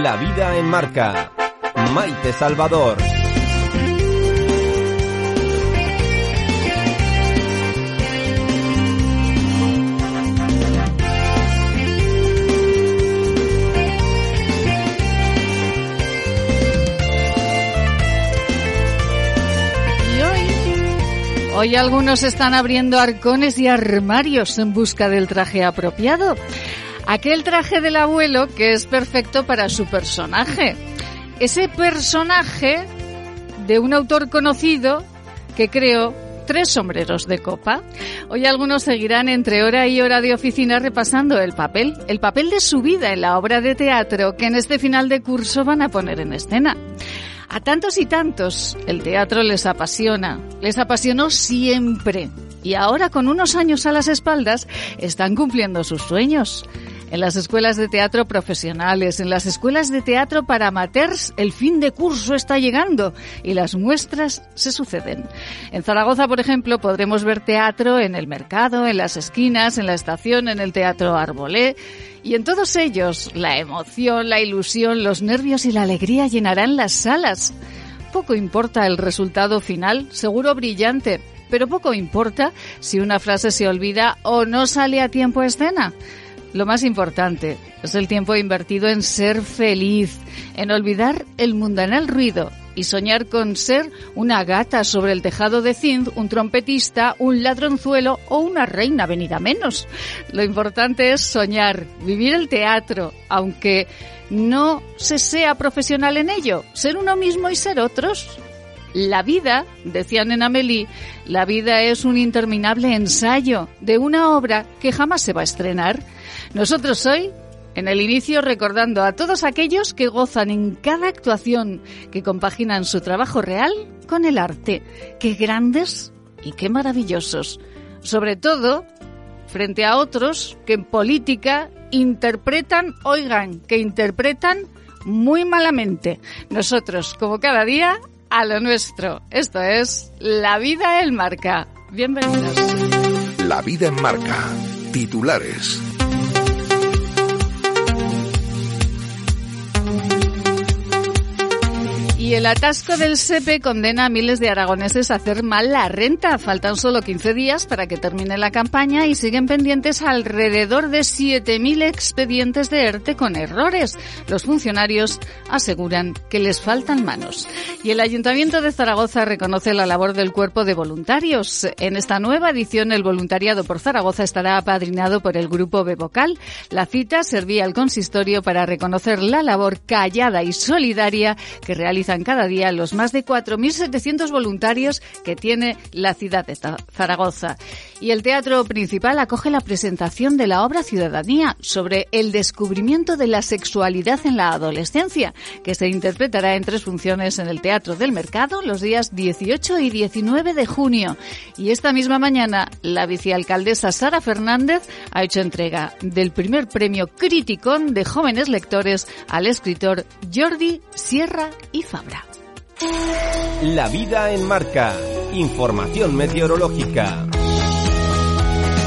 La vida en marca. Maite Salvador. Hoy algunos están abriendo arcones y armarios en busca del traje apropiado. Aquel traje del abuelo que es perfecto para su personaje. Ese personaje de un autor conocido que creó tres sombreros de copa. Hoy algunos seguirán entre hora y hora de oficina repasando el papel, el papel de su vida en la obra de teatro que en este final de curso van a poner en escena. A tantos y tantos el teatro les apasiona, les apasionó siempre y ahora con unos años a las espaldas están cumpliendo sus sueños. En las escuelas de teatro profesionales, en las escuelas de teatro para amateurs, el fin de curso está llegando y las muestras se suceden. En Zaragoza, por ejemplo, podremos ver teatro en el mercado, en las esquinas, en la estación, en el teatro Arbolé. Y en todos ellos, la emoción, la ilusión, los nervios y la alegría llenarán las salas. Poco importa el resultado final, seguro brillante, pero poco importa si una frase se olvida o no sale a tiempo a escena. Lo más importante es el tiempo invertido en ser feliz, en olvidar el mundanal ruido y soñar con ser una gata sobre el tejado de zinc, un trompetista, un ladronzuelo o una reina venida menos. Lo importante es soñar, vivir el teatro, aunque no se sea profesional en ello, ser uno mismo y ser otros. La vida, decían en Amélie, la vida es un interminable ensayo de una obra que jamás se va a estrenar. Nosotros hoy, en el inicio, recordando a todos aquellos que gozan en cada actuación, que compaginan su trabajo real con el arte. Qué grandes y qué maravillosos. Sobre todo, frente a otros que en política interpretan, oigan, que interpretan muy malamente. Nosotros, como cada día, a lo nuestro. Esto es La vida en marca. Bienvenidos. La vida en marca. Titulares. Y el atasco del SEPE condena a miles de aragoneses a hacer mal la renta. Faltan solo 15 días para que termine la campaña y siguen pendientes alrededor de 7.000 expedientes de ERTE con errores. Los funcionarios aseguran que les faltan manos. Y el Ayuntamiento de Zaragoza reconoce la labor del cuerpo de voluntarios. En esta nueva edición, el voluntariado por Zaragoza estará apadrinado por el grupo Bevocal. La cita servía al consistorio para reconocer la labor callada y solidaria que cada día los más de 4.700 voluntarios que tiene la ciudad de Zaragoza. Y el Teatro Principal acoge la presentación de la obra Ciudadanía sobre el descubrimiento de la sexualidad en la adolescencia, que se interpretará en tres funciones en el Teatro del Mercado los días 18 y 19 de junio. Y esta misma mañana, la vicealcaldesa Sara Fernández ha hecho entrega del primer premio Criticón de jóvenes lectores al escritor Jordi Sierra y. La vida en marca. Información meteorológica.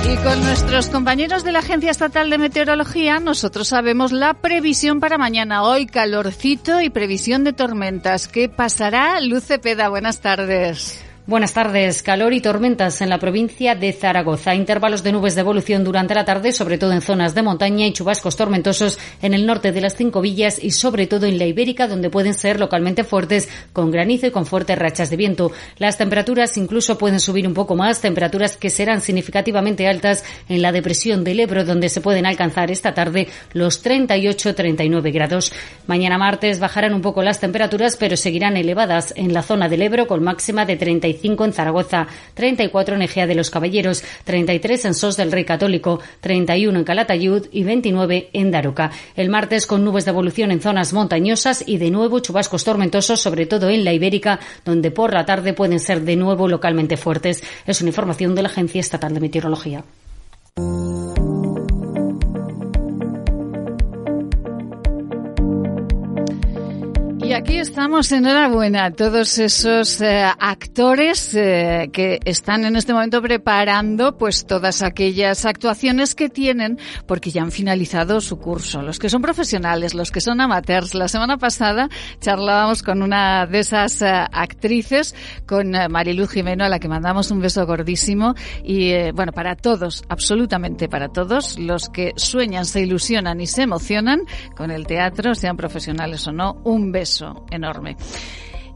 Y con nuestros compañeros de la Agencia Estatal de Meteorología, nosotros sabemos la previsión para mañana. Hoy calorcito y previsión de tormentas. ¿Qué pasará? Luce Peda, buenas tardes. Buenas tardes. Calor y tormentas en la provincia de Zaragoza. Intervalos de nubes de evolución durante la tarde, sobre todo en zonas de montaña y chubascos tormentosos en el norte de las cinco villas y sobre todo en la Ibérica, donde pueden ser localmente fuertes con granizo y con fuertes rachas de viento. Las temperaturas incluso pueden subir un poco más, temperaturas que serán significativamente altas en la depresión del Ebro, donde se pueden alcanzar esta tarde los 38-39 grados. Mañana martes bajarán un poco las temperaturas, pero seguirán elevadas en la zona del Ebro con máxima de 35 en Zaragoza, 34 en Ejea de los Caballeros, 33 en Sos del Rey Católico, 31 en Calatayud y 29 en Daroca. El martes con nubes de evolución en zonas montañosas y de nuevo chubascos tormentosos, sobre todo en la Ibérica, donde por la tarde pueden ser de nuevo localmente fuertes. Es una información de la Agencia Estatal de Meteorología. Aquí estamos, enhorabuena a todos esos eh, actores eh, que están en este momento preparando pues todas aquellas actuaciones que tienen porque ya han finalizado su curso. Los que son profesionales, los que son amateurs. La semana pasada charlábamos con una de esas eh, actrices, con Mariluz Jimeno, a la que mandamos un beso gordísimo. Y bueno, para todos, absolutamente para todos, los que sueñan, se ilusionan y se emocionan con el teatro, sean profesionales o no, un beso enorme.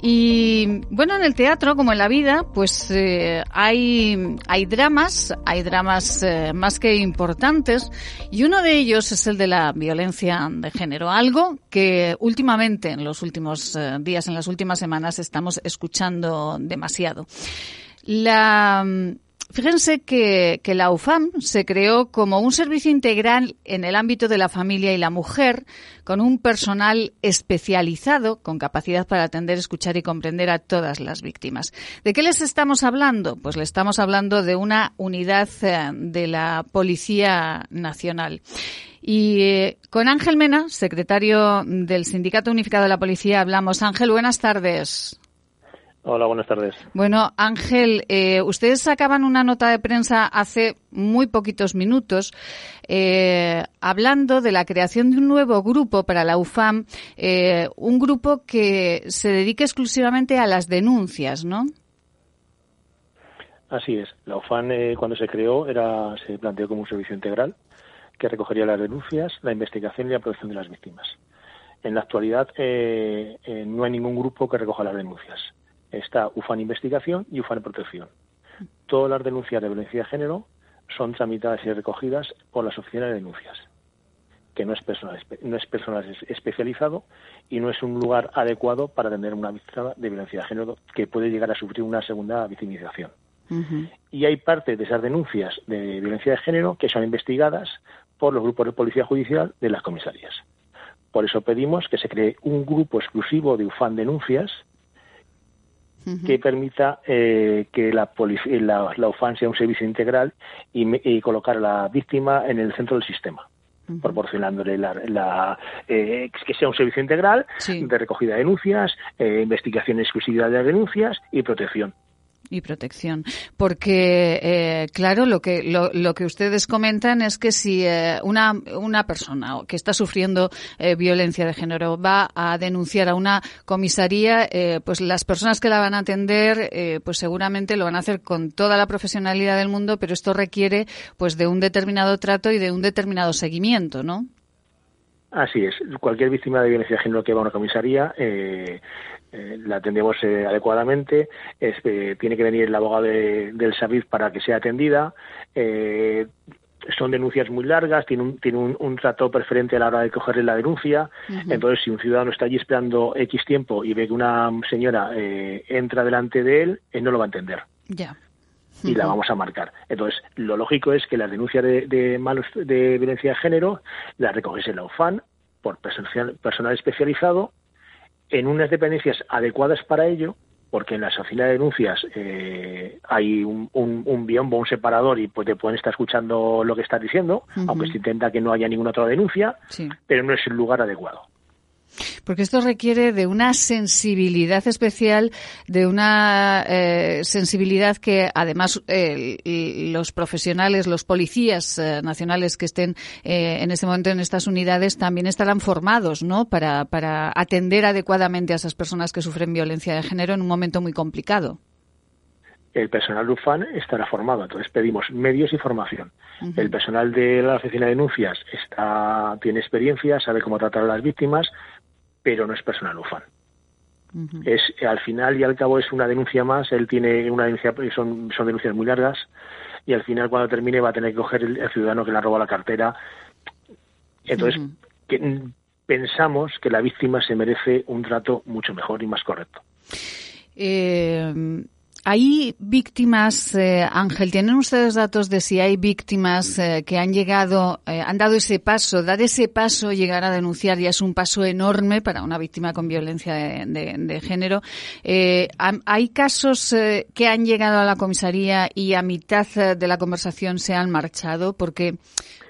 Y bueno, en el teatro, como en la vida, pues eh, hay, hay dramas, hay dramas eh, más que importantes, y uno de ellos es el de la violencia de género, algo que últimamente, en los últimos eh, días, en las últimas semanas, estamos escuchando demasiado. La Fíjense que, la UFAM se creó como un servicio integral en el ámbito de la familia y la mujer, con un personal especializado con capacidad para atender, escuchar y comprender a todas las víctimas. ¿De qué les estamos hablando? Pues le estamos hablando de una unidad eh, de la Policía Nacional. Y eh, con Ángel Mena, secretario del Sindicato Unificado de la Policía, hablamos. Ángel, buenas tardes. Hola, buenas tardes. Bueno, Ángel, eh, ustedes sacaban una nota de prensa hace muy poquitos minutos eh, hablando de la creación de un nuevo grupo para la UFAM, eh, un grupo que se dedique exclusivamente a las denuncias, ¿no? Así es. La UFAM cuando se creó era se planteó como un servicio integral que recogería las denuncias, la investigación y la protección de las víctimas. En la actualidad no hay ningún grupo que recoja las denuncias está UFAN Investigación y UFAN Protección. Todas las denuncias de violencia de género son tramitadas y recogidas por las oficinas de denuncias, que no es personal, no es personal especializado y no es un lugar adecuado para atender una víctima de violencia de género que puede llegar a sufrir una segunda victimización. Y hay parte de esas denuncias de violencia de género que son investigadas por los grupos de policía judicial de las comisarías. Por eso pedimos que se cree un grupo exclusivo de UFAN Denuncias que permita eh, que la, la, la, UFAN sea un servicio integral y, colocar a la víctima en el centro del sistema. proporcionándole la, eh, que sea un servicio integral de recogida de denuncias, eh, investigación exclusiva de las denuncias y protección y protección. Porque, eh, claro, lo que, lo, lo, que ustedes comentan es que si eh, una, una persona que está sufriendo eh, violencia de género va a denunciar a una comisaría, eh, pues las personas que la van a atender, eh, pues seguramente lo van a hacer con toda la profesionalidad del mundo, pero esto requiere pues de un determinado trato y de un determinado seguimiento, ¿no? Así es. Cualquier víctima de violencia de género que va a una comisaría eh, eh, la atendemos eh, adecuadamente, eh, tiene que venir el abogado del SABIF para que sea atendida, son denuncias muy largas, tiene un, tiene un, trato preferente a la hora de cogerle la denuncia, entonces si un ciudadano está allí esperando X tiempo y ve que una señora entra delante de él, él no lo va a entender. Ya. y la vamos a marcar. Entonces, lo lógico es que las denuncias de, de malos de violencia de género las recoges en la UFAN por personal, personal especializado en unas dependencias adecuadas para ello, porque en la oficinas de denuncias eh, hay un, un, biombo, un separador y pues te pueden estar escuchando lo que estás diciendo, aunque se intenta que no haya ninguna otra denuncia, pero no es el lugar adecuado. Porque esto requiere de una sensibilidad especial, de una eh, sensibilidad que además eh, los profesionales, los policías eh, nacionales que estén en este momento en estas unidades también estarán formados, ¿no? Para, para atender adecuadamente a esas personas que sufren violencia de género en un momento muy complicado el personal UFAN estará formado. Entonces pedimos medios y formación. El personal de la oficina de denuncias está, tiene experiencia, sabe cómo tratar a las víctimas, pero no es personal UFAN. Es al final y al cabo es una denuncia más. Él tiene una denuncia, son, son denuncias muy largas y al final cuando termine va a tener que coger el, ciudadano que le ha robado la cartera. Entonces pensamos que la víctima se merece un trato mucho mejor y más correcto. Eh, ¿Hay víctimas, eh, Ángel? ¿Tienen ustedes datos de si hay víctimas eh, que han llegado, eh, han dado ese paso? Dar ese paso, llegar a denunciar, ya es un paso enorme para una víctima con violencia de, género. ¿Hay casos que han llegado a la comisaría y a mitad de la conversación se han marchado? Porque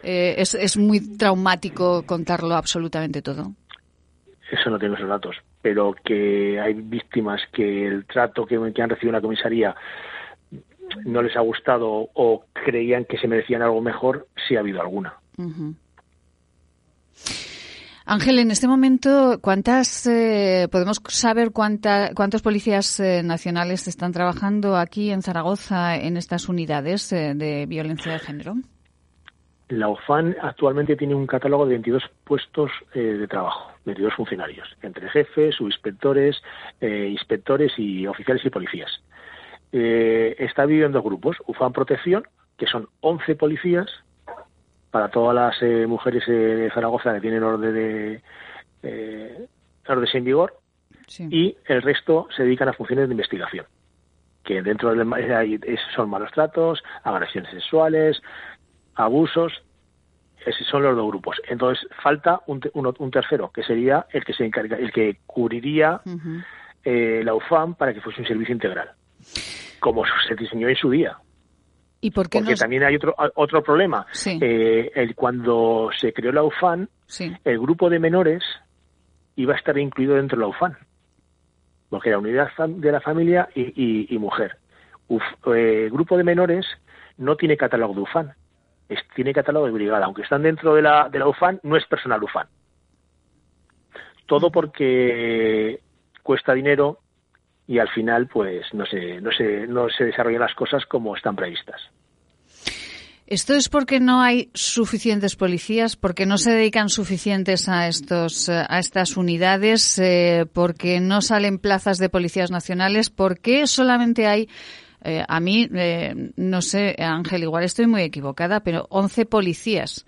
es, es muy traumático contarlo absolutamente todo. eso no tengo esos datos, pero que hay víctimas que el trato que, han recibido en la comisaría no les ha gustado o creían que se merecían algo mejor, sí ha habido alguna. Ángel, en este momento, ¿cuántas eh, podemos saber cuántos policías eh, nacionales están trabajando aquí en Zaragoza en estas unidades eh, de violencia de género? La OFAN actualmente tiene un catálogo de 22 puestos de trabajo, 22 funcionarios, entre jefes, subinspectores, inspectores y oficiales y policías. está dividido en dos grupos, UFAN Protección, que son 11 policías para todas las eh, mujeres eh, de Zaragoza que tienen orden de eh, orden en vigor y el resto se dedican a funciones de investigación que dentro del son malos tratos, agresiones sexuales, abusos, esos son los dos grupos. Entonces falta un, un, tercero que sería el que se encarga, el que cubriría eh, la UFAM para que fuese un servicio integral, como se diseñó en su día. ¿Y por qué Porque también hay otro, otro problema. Eh, el, cuando se creó la UFAN, el grupo de menores iba a estar incluido dentro de la UFAN, porque era unidad de la familia y, mujer. el eh, grupo de menores no tiene catálogo de UFAN, tiene catálogo de brigada. Aunque están dentro de la, de la UFAN, no es personal UFAN. Todo porque cuesta dinero y al final pues no se, no se, no se desarrollan las cosas como están previstas. ¿Esto es porque no hay suficientes policías, porque no se dedican suficientes a estos a estas unidades, eh, porque no salen plazas de policías nacionales? ¿Por qué solamente hay eh, a mí, eh, no sé, Ángel, igual estoy muy equivocada, pero 11 policías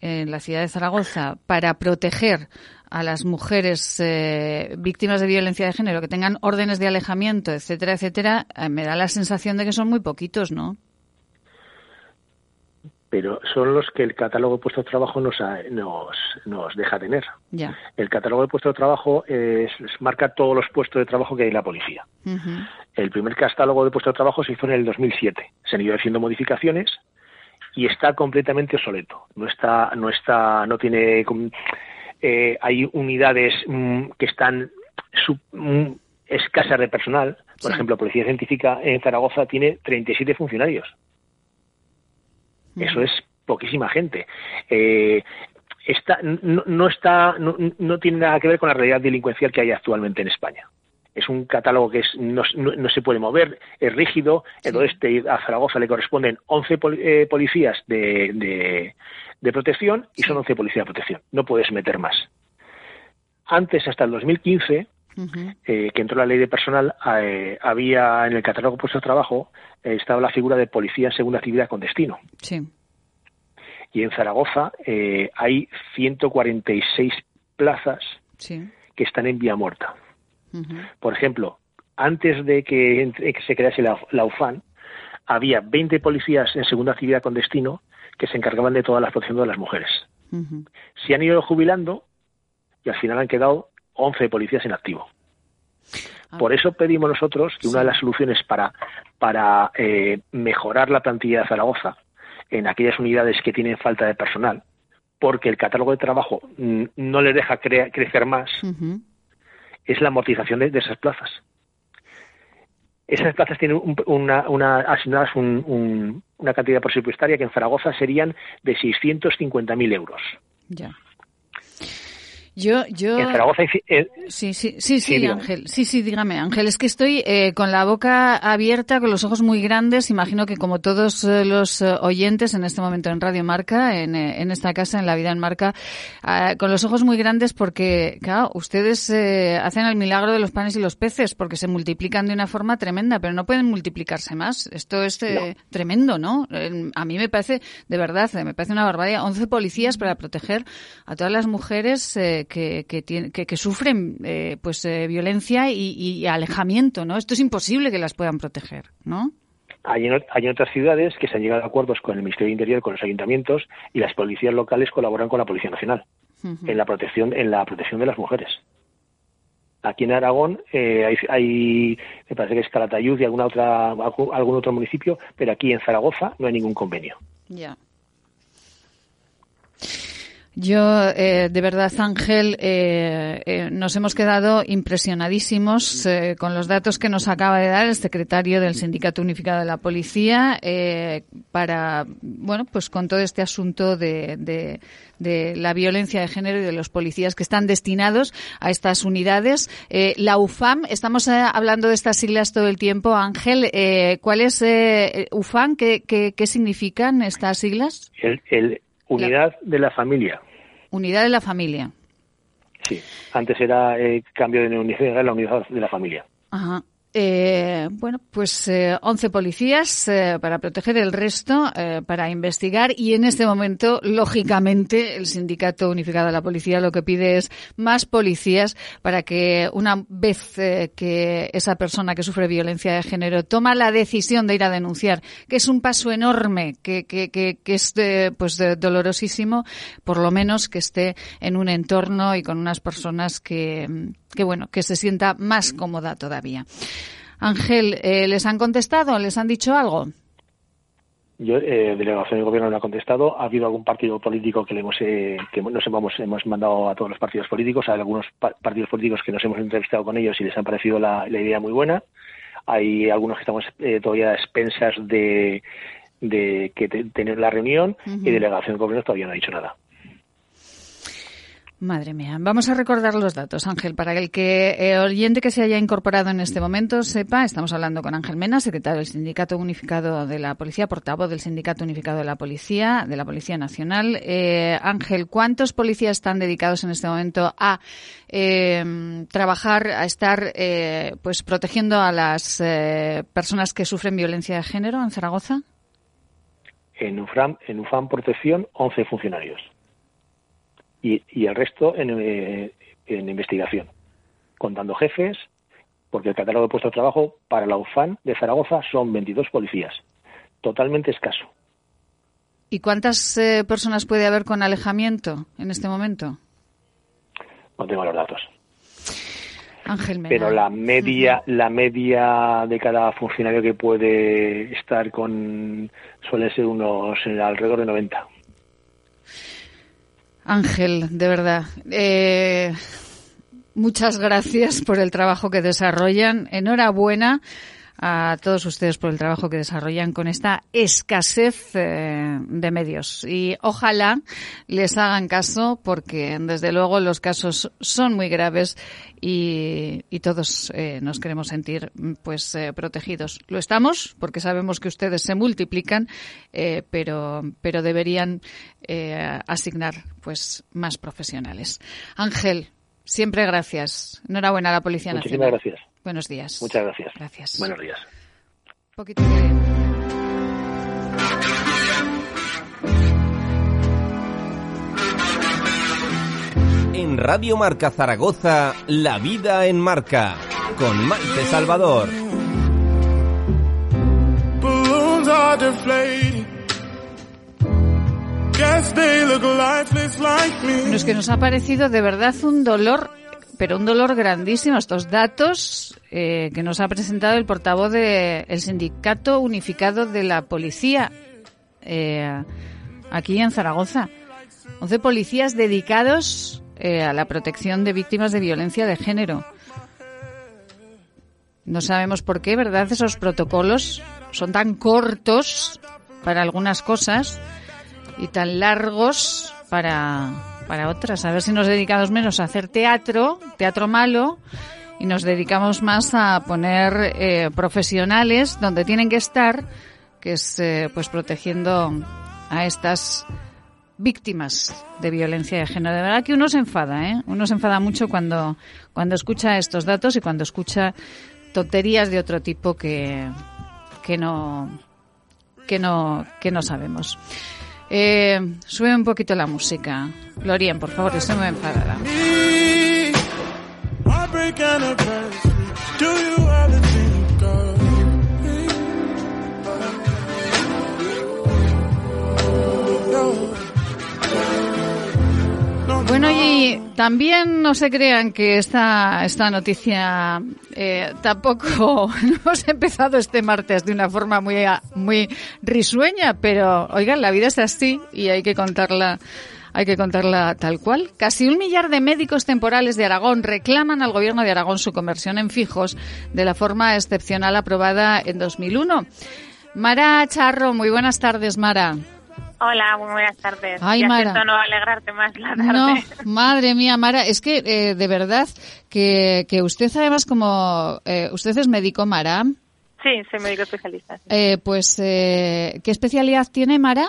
en la ciudad de Zaragoza para proteger a las mujeres eh, víctimas de violencia de género que tengan órdenes de alejamiento, etcétera, etcétera, eh, me da la sensación de que son muy poquitos, ¿no? Pero son los que el catálogo de puestos de trabajo nos, nos, nos deja tener. Ya. El catálogo de puestos de trabajo es, marca todos los puestos de trabajo que hay en la policía. El primer catálogo de puestos de trabajo se hizo en el 2007. Se han ido haciendo modificaciones y está completamente obsoleto. No está, no está, no tiene eh, hay unidades mm, que están mm, escasas de personal. Por ejemplo, Policía Científica en Zaragoza tiene 37 funcionarios. Eso es poquísima gente. Eh, no, está, no, tiene nada que ver con la realidad delincuencial que hay actualmente en España. Es un catálogo que no, se puede mover, es rígido. Entonces, a Zaragoza le corresponden 11 eh, policías de, de protección y son 11 policías de protección. No puedes meter más. Antes, hasta el 2015, eh, que entró la ley de personal, eh, había en el catálogo puesto de trabajo eh, estaba la figura de policía en segunda actividad con destino. Sí. Y en Zaragoza hay 146 plazas que están en vía muerta. Por ejemplo, antes de que, se crease la, la, UFAN, había 20 policías en segunda actividad con destino que se encargaban de toda la protección de las mujeres. Se han ido jubilando y al final han quedado 11 policías en activo. Ah. Por eso pedimos nosotros que una de las soluciones para, para eh, mejorar la plantilla de Zaragoza en aquellas unidades que tienen falta de personal, porque el catálogo de trabajo no les deja crecer más, es la amortización de esas plazas esas plazas tienen una, una, asignadas una cantidad presupuestaria que en Zaragoza serían de 650.000 euros. Ya. Yo, yo. En Zaragoza eh, sí, sí, sí, sí, Ángel. Sí, sí, dígame, Ángel. Es que estoy eh, con la boca abierta, con los ojos muy grandes. Imagino que como todos eh, los oyentes en este momento en Radio Marca, en, en esta casa, en La Vida en Marca, ah, con los ojos muy grandes porque, claro, ustedes hacen el milagro de los panes y los peces porque se multiplican de una forma tremenda, pero no pueden multiplicarse más. Esto es tremendo, ¿no? A mí me parece, de verdad, me parece una barbaridad. 11 policías para proteger a todas las mujeres que, que, sufren eh, pues eh, violencia y, alejamiento, ¿no? Esto es imposible que las puedan proteger, ¿no? Hay en, hay otras ciudades que se han llegado a acuerdos con el Ministerio de Interior, con los ayuntamientos y las policías locales colaboran con la Policía Nacional en la protección en la protección de las mujeres. Aquí en Aragón eh, hay, me parece que es Calatayud y alguna otra algún otro municipio, pero aquí en Zaragoza no hay ningún convenio. Ya. Yo, eh, de verdad, Ángel, eh, eh, nos hemos quedado impresionadísimos con los datos que nos acaba de dar el secretario del Sindicato Unificado de la Policía para, bueno, pues con todo este asunto de, de, la violencia de género y de los policías que están destinados a estas unidades. la UFAM, estamos hablando de estas siglas todo el tiempo. Ángel, ¿cuál es UFAM? ¿Qué, qué, significan estas siglas? El Unidad de la familia. Unidad de la familia. Sí, antes era el eh, cambio de unidad, la unidad de la familia. Ajá. Eh, bueno, pues eh, 11 policías eh, para proteger el resto, eh, para investigar y en este momento, lógicamente, el Sindicato Unificado de la Policía lo que pide es más policías para que una vez que esa persona que sufre violencia de género toma la decisión de ir a denunciar, que es un paso enorme, que, que, que, que es pues dolorosísimo, por lo menos que esté en un entorno y con unas personas que, que bueno, que se sienta más cómoda todavía. Ángel, eh, ¿les han contestado? ¿Les han dicho algo? Yo, eh, delegación del gobierno no ha contestado. Ha habido algún partido político que le hemos, eh, que nos hemos, hemos mandado a todos los partidos políticos. Hay algunos partidos políticos que nos hemos entrevistado con ellos y les han parecido la, idea muy buena. Hay algunos que estamos eh, todavía a expensas de, de que tener la reunión y delegación del gobierno todavía no ha dicho nada. Madre mía. Vamos a recordar los datos, Ángel, para el que el oyente que se haya incorporado en este momento sepa, estamos hablando con Ángel Mena, secretario del Sindicato Unificado de la Policía, portavoz del Sindicato Unificado de la Policía, de la Policía Nacional. Eh, Ángel, ¿cuántos policías están dedicados en este momento a eh, trabajar, a estar eh, pues protegiendo a las personas que sufren violencia de género en Zaragoza? En UFAM, en UFAM Protección, 11 funcionarios y, el resto eh, en, investigación, contando jefes, porque el catálogo de puestos de trabajo para la UFAN de Zaragoza son 22 policías, totalmente escaso. ¿Y cuántas eh, personas puede haber con alejamiento en este momento? No tengo los datos. Ángel Pero la media, la media de cada funcionario que puede estar con suele ser unos alrededor de 90. Ángel, de verdad. Eh, muchas gracias por el trabajo que desarrollan. Enhorabuena a todos ustedes por el trabajo que desarrollan con esta escasez eh, de medios. Y ojalá les hagan caso porque, desde luego, los casos son muy graves y, todos eh, nos queremos sentir pues eh, protegidos. Lo estamos porque sabemos que ustedes se multiplican, pero, pero deberían asignar pues más profesionales. Ángel, siempre gracias. Enhorabuena a la Policía Muchísimas gracias. Buenos días. Muchas gracias. Gracias. Buenos días. En Radio Marca Zaragoza, La Vida en Marca, con Maite Salvador. Bueno, es que nos ha parecido de verdad un dolor pero un dolor grandísimo estos datos eh, que nos ha presentado el portavoz del Sindicato Unificado de la Policía eh, aquí en Zaragoza. 11 policías dedicados eh, a la protección de víctimas de violencia de género. No sabemos por qué, ¿verdad? Esos protocolos son tan cortos para algunas cosas y tan largos para para otras. A ver si nos dedicamos menos a hacer teatro, teatro malo, y nos dedicamos más a poner eh, profesionales donde tienen que estar, que es eh, pues protegiendo a estas víctimas de violencia de género. De verdad que uno se enfada, ¿eh? Uno se enfada mucho cuando, cuando escucha estos datos y cuando escucha tonterías de otro tipo que, que no, que no, que no sabemos. Eh, sube un poquito la música. Lorien, por favor, estoy muy enfadada. Bueno, y también no se crean que esta, esta noticia eh, tampoco hemos empezado este martes de una forma muy, muy risueña, pero oigan, la vida es así y hay que contarla hay que contarla tal cual. Casi un millar de médicos temporales de Aragón reclaman al gobierno de Aragón su conversión en fijos de la forma excepcional aprobada en 2001. Mara Charro, muy buenas tardes, Mara. Hola, muy buenas tardes. Ay, ya Mara. no alegrarte más la tarde. No, madre mía, Mara, es que eh, de verdad que, que usted además como... Eh, ¿Usted es médico, Mara? Sí, soy médico especialista. sí. Eh, pues, eh, ¿qué especialidad tiene Mara?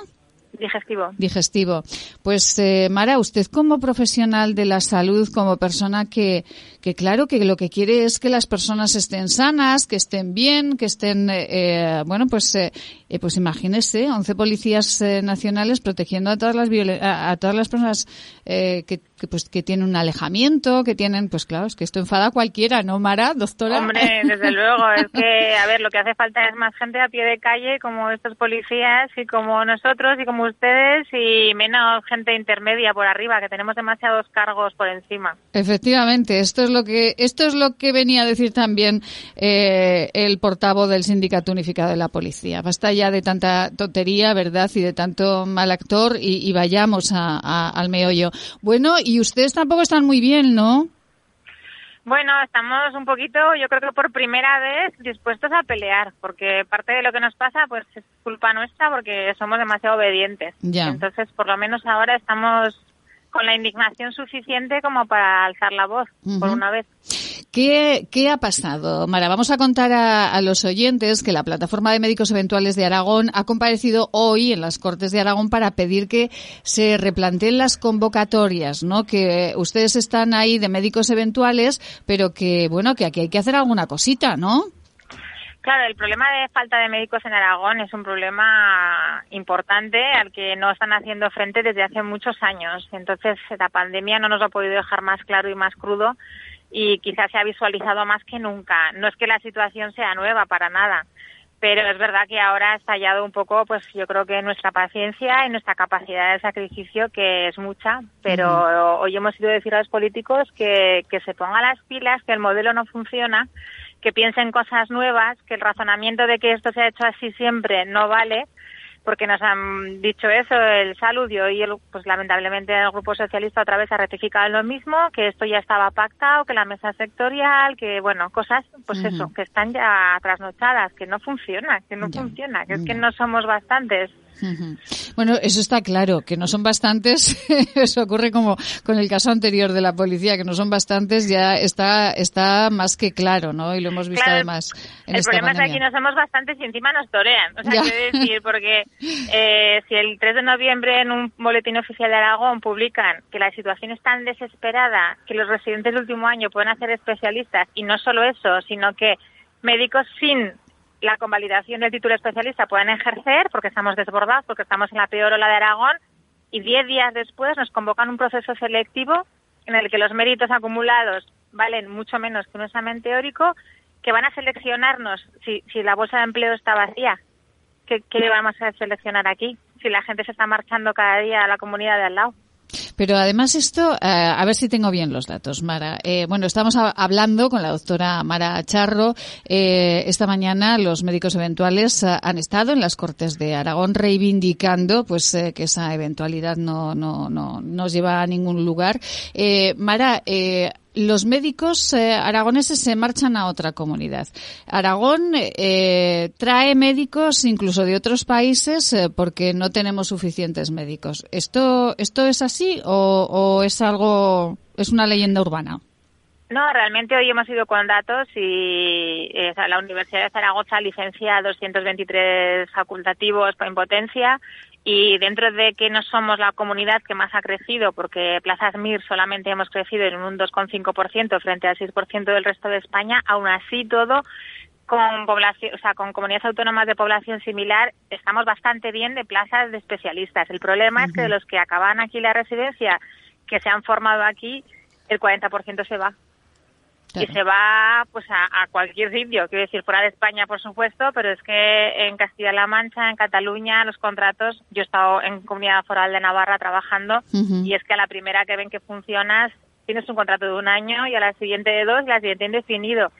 Digestivo. Digestivo. Pues, eh, Mara, usted como profesional de la salud, como persona que, que claro, que lo que quiere es que las personas estén sanas, que estén bien, que estén, eh, eh, bueno, pues, eh, eh, pues imagínese, 11 policías eh, nacionales protegiendo a todas las a, a todas las personas eh, que, que, pues, que tienen un alejamiento, que tienen, pues claro, es que esto enfada a cualquiera, ¿no, Mara, doctora? Hombre, desde luego, es que, a ver, lo que hace falta es más gente a pie de calle, como estos policías y como nosotros y como ustedes, y menos gente intermedia por arriba, que tenemos demasiados cargos por encima. Efectivamente, esto es lo que esto es lo que venía a decir también eh, el portavoz del Sindicato Unificado de la Policía. Basta ya de tanta tontería, verdad, y de tanto mal actor y, y vayamos a- a- al meollo. Bueno, y ustedes tampoco están muy bien, ¿no? Bueno, estamos un poquito, yo creo que por primera vez, dispuestos a pelear, porque parte de lo que nos pasa, pues es culpa nuestra, porque somos demasiado obedientes. Ya. Entonces, por lo menos ahora estamos con la indignación suficiente como para alzar la voz, por una vez. ¿Qué, qué ha pasado, Mara? Vamos a contar a, los oyentes que la Plataforma de Médicos Eventuales de Aragón ha comparecido hoy en las Cortes de Aragón para pedir que se replanteen las convocatorias, ¿no? Que ustedes están ahí de médicos eventuales, pero que, bueno, que aquí hay que hacer alguna cosita, ¿no? Claro, el problema de falta de médicos en Aragón es un problema importante al que no están haciendo frente desde hace muchos años. Entonces, la pandemia no nos ha podido dejar más claro y más crudo y quizás se ha visualizado más que nunca. No es que la situación sea nueva para nada, pero es verdad que ahora ha estallado un poco, pues yo creo que nuestra paciencia y nuestra capacidad de sacrificio, que es mucha, pero hoy hemos ido a decir a los políticos que, que se pongan las pilas, que el modelo no funciona, que piensen cosas nuevas, que el razonamiento de que esto se ha hecho así siempre no vale, porque nos han dicho eso el Salud y hoy, el- pues lamentablemente el Grupo Socialista otra vez ha rectificado en lo mismo, que esto ya estaba pactado, que la mesa sectorial, que bueno, cosas, pues eso, que están ya trasnochadas, que no funciona, que no Ya. funciona, que es que no somos bastantes. Bueno, eso está claro, que no son bastantes. eso ocurre como con el caso anterior de la policía, que no son bastantes, ya está, está más que claro, ¿no? Y lo hemos visto Claro, además en el esta problema es que aquí no somos bastantes y encima nos torean. O sea, quiero decir, porque eh, si el 3 de noviembre en un boletín oficial de Aragón publican que la situación es tan desesperada que los residentes del último año pueden hacer especialistas y no solo eso, sino que médicos sin la convalidación del título especialista puedan ejercer porque estamos desbordados, porque estamos en la peor ola de Aragón y 10 días después nos convocan un proceso selectivo en el que los méritos acumulados valen mucho menos que un examen teórico, que van a seleccionarnos si, si la bolsa de empleo está vacía. ¿Qué, ¿Qué le vamos a seleccionar aquí? Si la gente se está marchando cada día a la comunidad de al lado. Pero además esto, eh, a ver si tengo bien los datos, Mara. Eh, bueno, estamos hablando con la doctora Mara Charro. Eh, esta mañana los médicos eventuales eh, han estado en las Cortes de Aragón reivindicando pues eh, que esa eventualidad no, no, no nos lleva a ningún lugar. Mara, los médicos eh, aragoneses se marchan a otra comunidad. Aragón eh, trae médicos incluso de otros países eh, porque no tenemos suficientes médicos. ¿Esto, esto es así o, o es algo, es una leyenda urbana? No, realmente hoy hemos ido con datos y eh, la Universidad de Zaragoza licencia 223 facultativos en potencia y dentro de que no somos la comunidad que más ha crecido, porque plazas MIR solamente hemos crecido en un 2,5% frente al 6% del resto de España, aún así todo con población, o sea, con comunidades autónomas de población similar, estamos bastante bien de plazas de especialistas. El problema es que de los que acaban aquí la residencia, que se han formado aquí, el 40% se va y se va pues a, a cualquier sitio, quiero decir fuera de España por supuesto, pero es que en Castilla-La Mancha, en Cataluña, los contratos, yo he estado en Comunidad Foral de Navarra trabajando y es que a la primera que ven que funcionas tienes un contrato de un año y a la siguiente de dos y a la siguiente indefinido.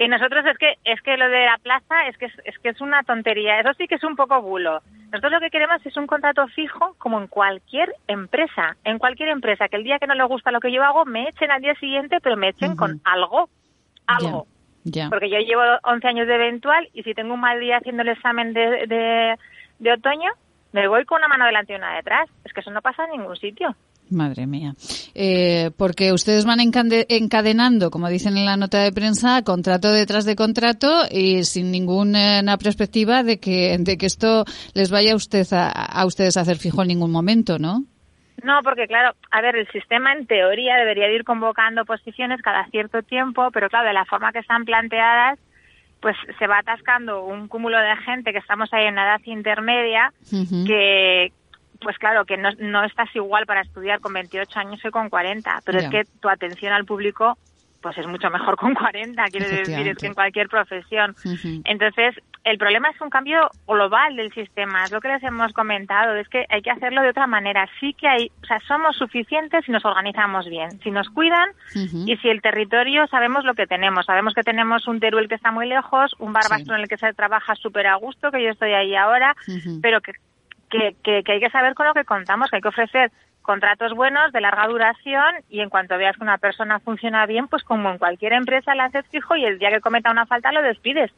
Y nosotros es que es que lo de la plaza es que es, es que es una tontería, eso sí que es un poco bulo. Nosotros lo que queremos es un contrato fijo como en cualquier empresa. En cualquier empresa, que el día que no le gusta lo que yo hago, me echen al día siguiente, pero me echen con algo. Algo. Porque yo llevo 11 años de eventual y si tengo un mal día haciendo el examen de, de, de otoño, me voy con una mano delante y una detrás. Es que eso no pasa en ningún sitio. Madre mía. Eh, porque ustedes van encadenando, como dicen en la nota de prensa, contrato detrás de contrato y sin ninguna perspectiva de que, de que esto les vaya a, usted a, ustedes a hacer fijo en ningún momento, ¿no? No, porque claro, a ver, el sistema en teoría debería ir convocando posiciones cada cierto tiempo, pero claro, de la forma que están planteadas, pues se va atascando un cúmulo de gente que estamos ahí en la edad intermedia, que, pues claro, que no, no estás igual para estudiar con 28 años que con 40, pero es que tu atención al público pues es mucho mejor con 40, quiere decir, es que en cualquier profesión. Entonces, el problema es un cambio global del sistema, es lo que les hemos comentado, es que hay que hacerlo de otra manera. Sí que hay, o sea, somos suficientes si nos organizamos bien, si nos cuidan y si el territorio sabemos lo que tenemos. Sabemos que tenemos un Teruel que está muy lejos, un Barbastro en el que se trabaja súper a gusto, que yo estoy ahí ahora, pero que que, que, hay que saber con lo que contamos, que hay que ofrecer contratos buenos de larga duración y en cuanto veas que una persona funciona bien, pues como en cualquier empresa la haces fijo y el día que cometa una falta lo despides.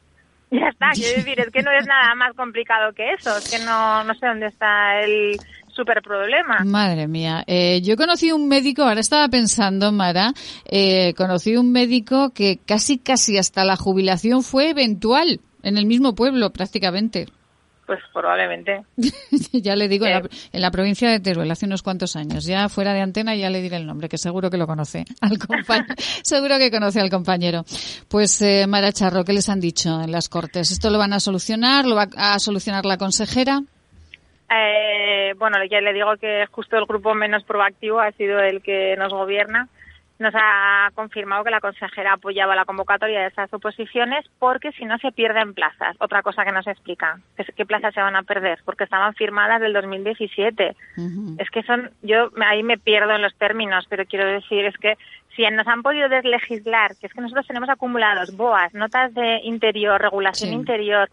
Ya está, quiero decir, es que no es nada más complicado que eso, es que no, no sé dónde está el super problema. Madre mía, eh, yo conocí un médico, ahora estaba pensando, Mara, eh, conocí un médico que casi casi hasta la jubilación fue eventual en el mismo pueblo prácticamente. Pues probablemente. ya le digo, en, la, provincia de Teruel, hace unos cuantos años. Ya fuera de antena ya le diré el nombre, que seguro que lo conoce. Al seguro que conoce al compañero. Pues, eh, Mara Charro, ¿qué les han dicho en las Cortes? ¿Esto lo van a solucionar? ¿Lo va a solucionar la consejera? Eh, bueno, ya le digo que justo el grupo menos proactivo ha sido el que nos gobierna nos ha confirmado que la consejera apoyaba la convocatoria de esas oposiciones porque si no se pierden plazas. Otra cosa que nos explica, ¿qué plazas se van a perder? Porque estaban firmadas del 2017. Es que son, yo ahí me pierdo en los términos, pero quiero decir, es que si nos han podido deslegislar, que es que nosotros tenemos acumulados BOAS, notas de interior, regulación interior,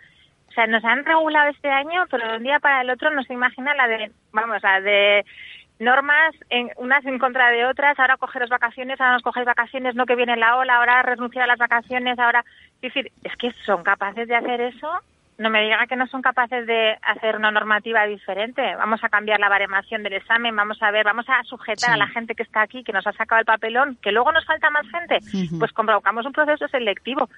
o sea, nos han regulado este año, pero de un día para el otro no se imagina la de, vamos, la de normas en, unas en contra de otras, ahora cogeros vacaciones, ahora nos cogéis vacaciones, no que viene la ola, ahora renunciar a las vacaciones, ahora... Es decir, es que son capaces de hacer eso, no me diga que no son capaces de hacer una normativa diferente. Vamos a cambiar la baremación del examen, vamos a ver, vamos a sujetar a la gente que está aquí, que nos ha sacado el papelón, que luego nos falta más gente, pues convocamos un proceso selectivo.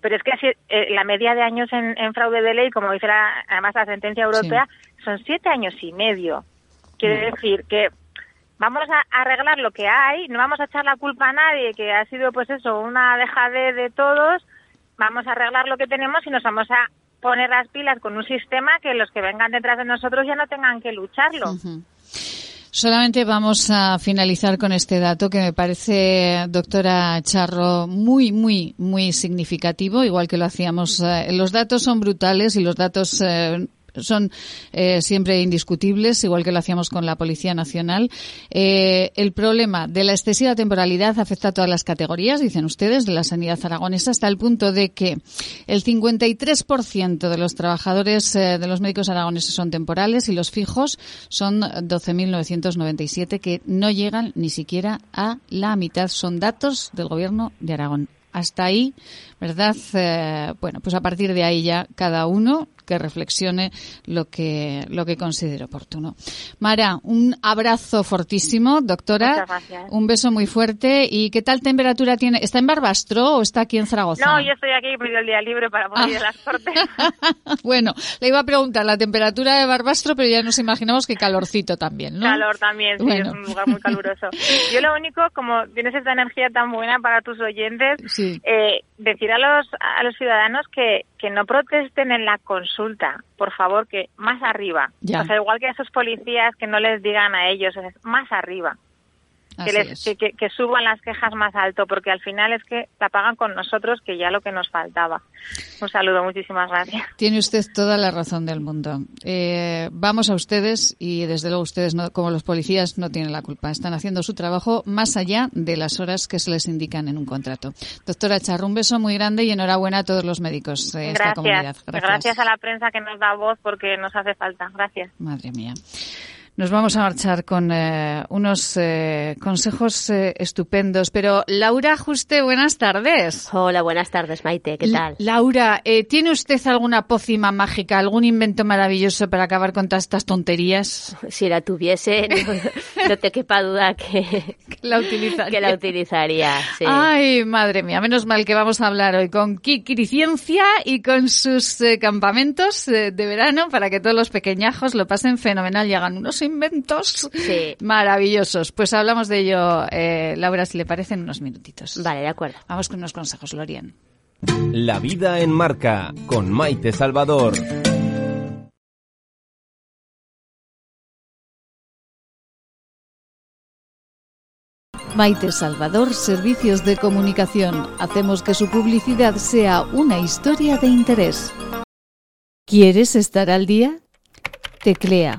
Pero es que así, eh, la media de años en, fraude de ley, como dice además la sentencia europea, son siete años y medio. Quiere decir que vamos a arreglar lo que hay, no vamos a echar la culpa a nadie, que ha sido pues eso, una dejade de todos, vamos a arreglar lo que tenemos y nos vamos a poner las pilas con un sistema que los que vengan detrás de nosotros ya no tengan que lucharlo. Solamente vamos a finalizar con este dato que me parece, doctora Charro, muy, muy, muy significativo, igual que lo hacíamos. Eh, los datos son brutales y los datos eh, son eh, siempre indiscutibles, igual que lo hacíamos con la Policía Nacional. Eh, el problema de la excesiva temporalidad afecta a todas las categorías, dicen ustedes, de la sanidad aragonesa, hasta el punto de que el 53% de los trabajadores eh, de los médicos aragoneses son temporales y los fijos son 12.997 que no llegan ni siquiera a la mitad. Son datos del Gobierno de Aragón. Hasta ahí, ¿verdad? bueno, pues a partir de ahí ya cada uno que reflexione lo que, lo que considere oportuno. Mara, un abrazo fortísimo, doctora. Un beso muy fuerte. ¿Y qué tal temperatura tiene? ¿Está en Barbastro o está aquí en Zaragoza? No, yo estoy aquí pido el día libre para poder ir a las cortes. bueno, le iba a preguntar la temperatura de Barbastro, pero ya nos imaginamos que calorcito también, ¿no? Calor también, sí, es un lugar muy caluroso. Yo lo único, como tienes esta energía tan buena para tus oyentes, eh, decir a los, a los ciudadanos que, que no protesten en la consulta, por favor, que más arriba. O sea, igual que a esos policías que no les digan a ellos, más arriba. Que, les, que, suban las quejas más alto, porque al final es que la pagan con nosotros, que ya lo que nos faltaba. Un saludo, muchísimas gracias. Tiene usted toda la razón del mundo. Eh, vamos a ustedes y desde luego ustedes, no, como los policías, no tienen la culpa. Están haciendo su trabajo más allá de las horas que se les indican en un contrato. Doctora Charro, un beso muy grande y enhorabuena a todos los médicos de esta comunidad. Gracias. Gracias a la prensa que nos da voz porque nos hace falta. Gracias. Madre mía. Nos vamos a marchar con eh, unos eh, consejos eh, estupendos. Pero Laura Juste, buenas tardes. Hola, buenas tardes, Maite. ¿Qué tal? Laura, ¿tiene usted alguna pócima mágica, algún invento maravilloso para acabar con todas estas tonterías? Si la tuviese, no, te quepa duda que, la utilizaría. Que la utilizaría Ay, madre mía, menos mal que vamos a hablar hoy con Kikri Ciencia y con sus campamentos de verano para que todos los pequeñajos lo pasen fenomenal y hagan unos inventos maravillosos. Pues hablamos de ello, eh, Laura, si le parecen unos minutitos. Vale, de acuerdo. Vamos con unos consejos, Lorien. La vida en marca con Maite Salvador. Maite Salvador, Servicios de Comunicación. Hacemos que su publicidad sea una historia de interés. ¿Quieres estar al día? Teclea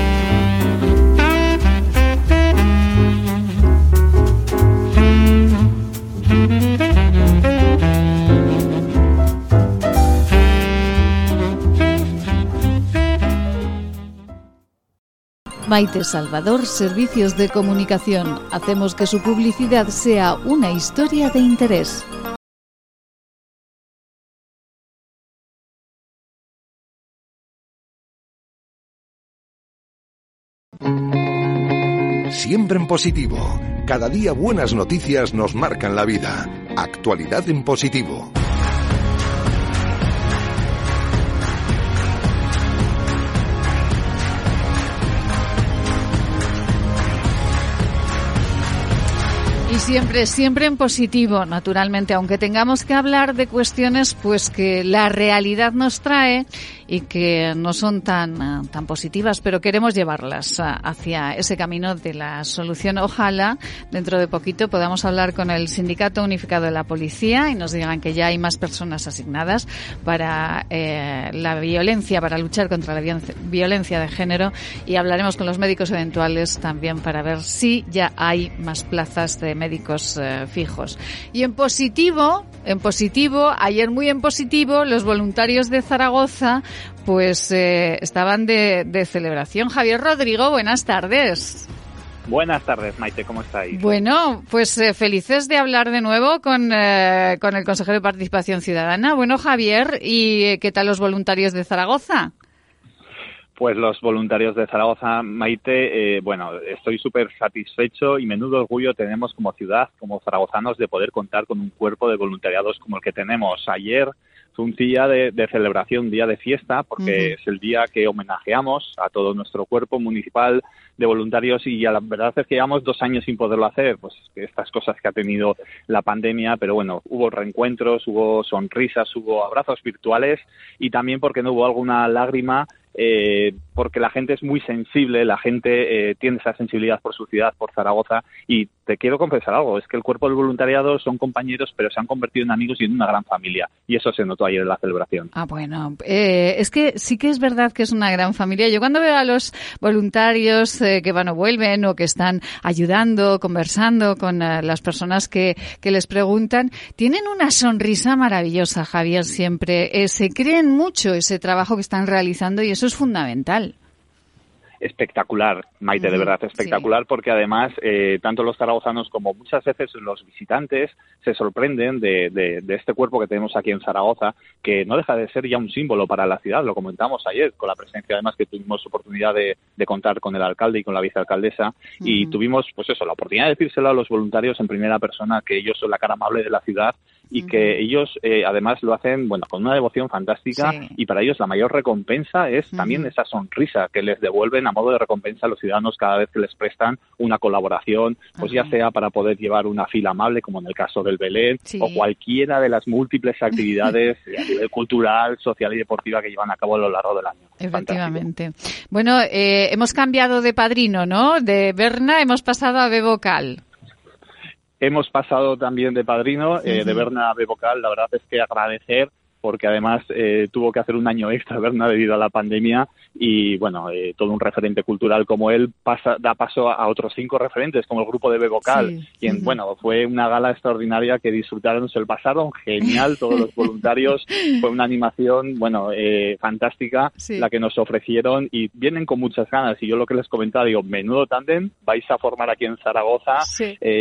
Maite Salvador, Servicios de Comunicación. Hacemos que su publicidad sea una historia de interés. Siempre en positivo. Cada día buenas noticias nos marcan la vida. Actualidad en positivo. Siempre, siempre en positivo, naturalmente, aunque tengamos que hablar de cuestiones pues que la realidad nos trae y que no son tan, eh, tan positivas, pero queremos llevarlas eh, hacia ese camino de la solución. Ojalá dentro de poquito podamos hablar con el Sindicato Unificado de la Policía y nos digan que ya hay más personas asignadas para eh, la violencia, para luchar contra la violencia de género y hablaremos con los médicos eventuales también para ver si ya hay más plazas de médicos fijos. Y en positivo, en positivo, ayer muy en positivo, los voluntarios de Zaragoza pues eh, estaban de, celebración. Javier Rodrigo, buenas tardes. Buenas tardes, Maite, ¿cómo estáis? Bueno, pues eh, felices de hablar de nuevo con, eh, con el consejero de Participación Ciudadana. Bueno, Javier, ¿y qué tal los voluntarios de Zaragoza? Pues los voluntarios de Zaragoza, Maite, bueno, estoy súper satisfecho y menudo orgullo tenemos como ciudad, como zaragozanos, de poder contar con un cuerpo de voluntariados como el que tenemos. Ayer un día de, celebración, un día de fiesta, porque es el día que homenajeamos a todo nuestro cuerpo municipal de voluntarios y a la verdad es que llevamos dos años sin poderlo hacer, pues estas cosas que ha tenido la pandemia, pero bueno, hubo reencuentros, hubo sonrisas, hubo abrazos virtuales y también porque no hubo alguna lágrima eh, porque la gente es muy sensible, la gente eh, tiene esa sensibilidad por su ciudad, por Zaragoza, y te quiero confesar algo, es que el cuerpo del voluntariado son compañeros, pero se han convertido en amigos y en una gran familia, y eso se notó ayer en la celebración. Ah, bueno, eh, es que sí que es verdad que es una gran familia. Yo cuando veo a los voluntarios eh, que van o vuelven o que están ayudando, conversando con las personas que, que les preguntan, tienen una sonrisa maravillosa, Javier, siempre. se creen mucho ese trabajo que están realizando y eso es fundamental. Espectacular, Maite, de verdad espectacular, porque además eh, tanto los zaragozanos como muchas veces los visitantes se sorprenden de, de, este cuerpo que tenemos aquí en Zaragoza, que no deja de ser ya un símbolo para la ciudad, lo comentamos ayer, con la presencia además que tuvimos oportunidad de, contar con el alcalde y con la vicealcaldesa, y tuvimos, pues eso, la oportunidad de decírselo a los voluntarios en primera persona, que ellos son la cara amable de la ciudad y que ellos eh, además lo hacen bueno con una devoción fantástica y para ellos la mayor recompensa es también esa sonrisa que les devuelven a modo de recompensa a los ciudadanos cada vez que les prestan una colaboración, pues ya sea para poder llevar una fila amable, como en el caso del Belén, o cualquiera de las múltiples actividades a nivel cultural, social y deportiva que llevan a cabo a lo largo del año. Efectivamente. Bueno, eh, hemos cambiado de padrino, ¿no? De Berna hemos pasado a B vocal. Hemos pasado también de padrino, eh, de Berna a B vocal. La verdad es que agradecer porque además eh, tuvo que hacer un año extra, Berna, debido a la pandemia y, bueno, eh, todo un referente cultural como él pasa, da paso a, otros cinco referentes, como el grupo de B Vocal, quien, bueno, fue una gala extraordinaria que disfrutaron, se lo pasaron genial todos los voluntarios, fue una animación, bueno, eh, fantástica la que nos ofrecieron y vienen con muchas ganas. Y yo lo que les comentaba, digo, menudo tándem, vais a formar aquí en Zaragoza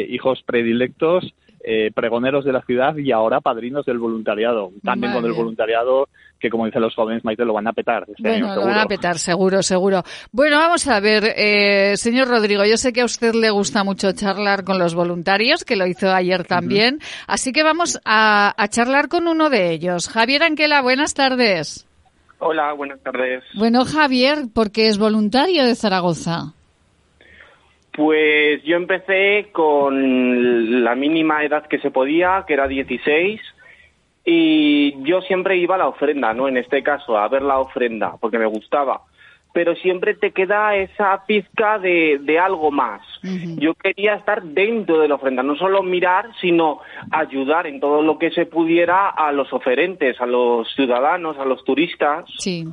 hijos predilectos eh, pregoneros de la ciudad y ahora padrinos del voluntariado. También con el voluntariado que, como dicen los jóvenes, Maite, lo van a petar. Este bueno, lo van a petar, seguro, seguro. Bueno, vamos a ver, eh, señor Rodrigo, yo sé que a usted le gusta mucho charlar con los voluntarios, que lo hizo ayer también, así que vamos a, a charlar con uno de ellos. Javier Anquela, buenas tardes. Hola, buenas tardes. Bueno, Javier, porque es voluntario de Zaragoza. Pues yo empecé con la mínima edad que se podía, que era 16, y yo siempre iba a la ofrenda, ¿no? En este caso, a ver la ofrenda, porque me gustaba. Pero siempre te queda esa pizca de, de algo más. Yo quería estar dentro de la ofrenda, no solo mirar, sino ayudar en todo lo que se pudiera a los oferentes, a los ciudadanos, a los turistas. Sí.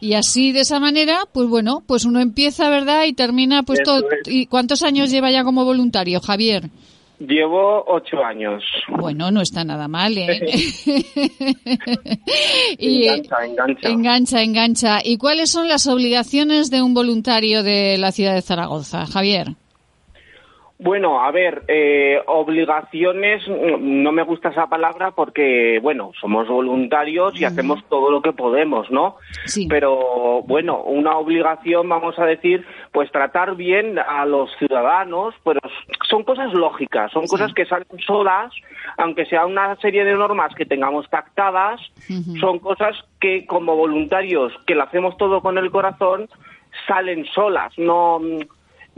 Y así, de esa manera, pues bueno, pues uno empieza, ¿verdad? Y termina, pues todo. ¿Y cuántos años lleva ya como voluntario, Javier? Llevo ocho años. Bueno, no está nada mal, ¿eh? y, engancha, engancha. Engancha, engancha. ¿Y cuáles son las obligaciones de un voluntario de la ciudad de Zaragoza, Javier? Bueno, a ver, eh, obligaciones, mm, no me gusta esa palabra porque, bueno, somos voluntarios y hacemos todo lo que podemos, ¿no? Sí. Pero, bueno, una obligación, vamos a decir, pues tratar bien a los ciudadanos, pero son cosas lógicas, son cosas que salen solas, aunque sea una serie de normas que tengamos pactadas, son cosas que como voluntarios, que lo hacemos todo con el corazón, salen solas, no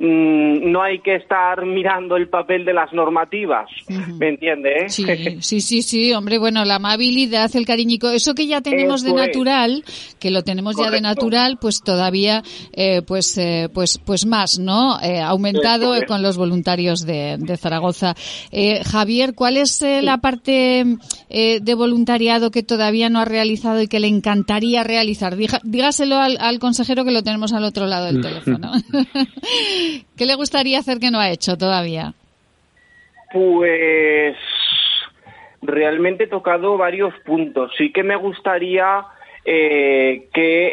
no hay que estar mirando el papel de las normativas, ¿me entiende? Sí, sí, sí, sí, hombre, bueno, la amabilidad, el cariñico, eso que ya tenemos de natural, que lo tenemos ya de natural, pues todavía, eh, pues, eh, pues, pues más, ¿no? Eh, aumentado con los voluntarios de, Zaragoza. Javier, ¿cuál es la parte de voluntariado que todavía no ha realizado y que le encantaría realizar? dígaselo al, al consejero que lo tenemos al otro lado del teléfono. ¿Qué le gustaría hacer que no ha hecho todavía? Pues realmente he tocado varios puntos. Sí que me gustaría eh, que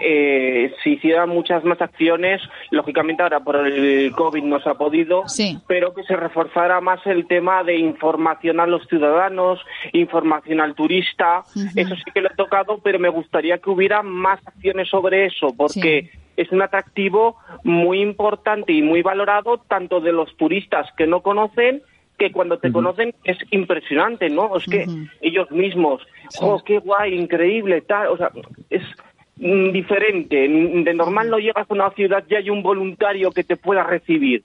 eh, se hicieran muchas más acciones. Lógicamente ahora por el COVID no se ha podido, pero que se reforzara más el tema de información a los ciudadanos, información al turista. Eso sí que lo he tocado, pero me gustaría que hubiera más acciones sobre eso, porque es un atractivo muy importante y muy valorado tanto de los turistas que no conocen que cuando te conocen es impresionante, ¿no? Es que ellos mismos, oh, qué guay, increíble, tal, o sea, es mm, diferente. De normal no llegas a una ciudad y hay un voluntario que te pueda recibir.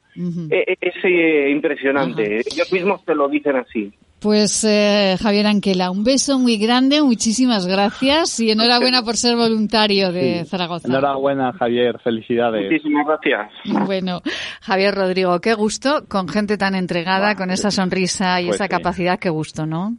E, e, es, eh, impresionante. Ellos mismos te lo dicen así. Pues eh, Javier Anquela, un beso muy grande, muchísimas gracias y enhorabuena por ser voluntario de Zaragoza. Enhorabuena Javier, felicidades. Muchísimas gracias. Bueno, Javier Rodrigo, qué gusto con gente tan entregada, con esa sonrisa y pues esa capacidad, qué gusto, ¿no?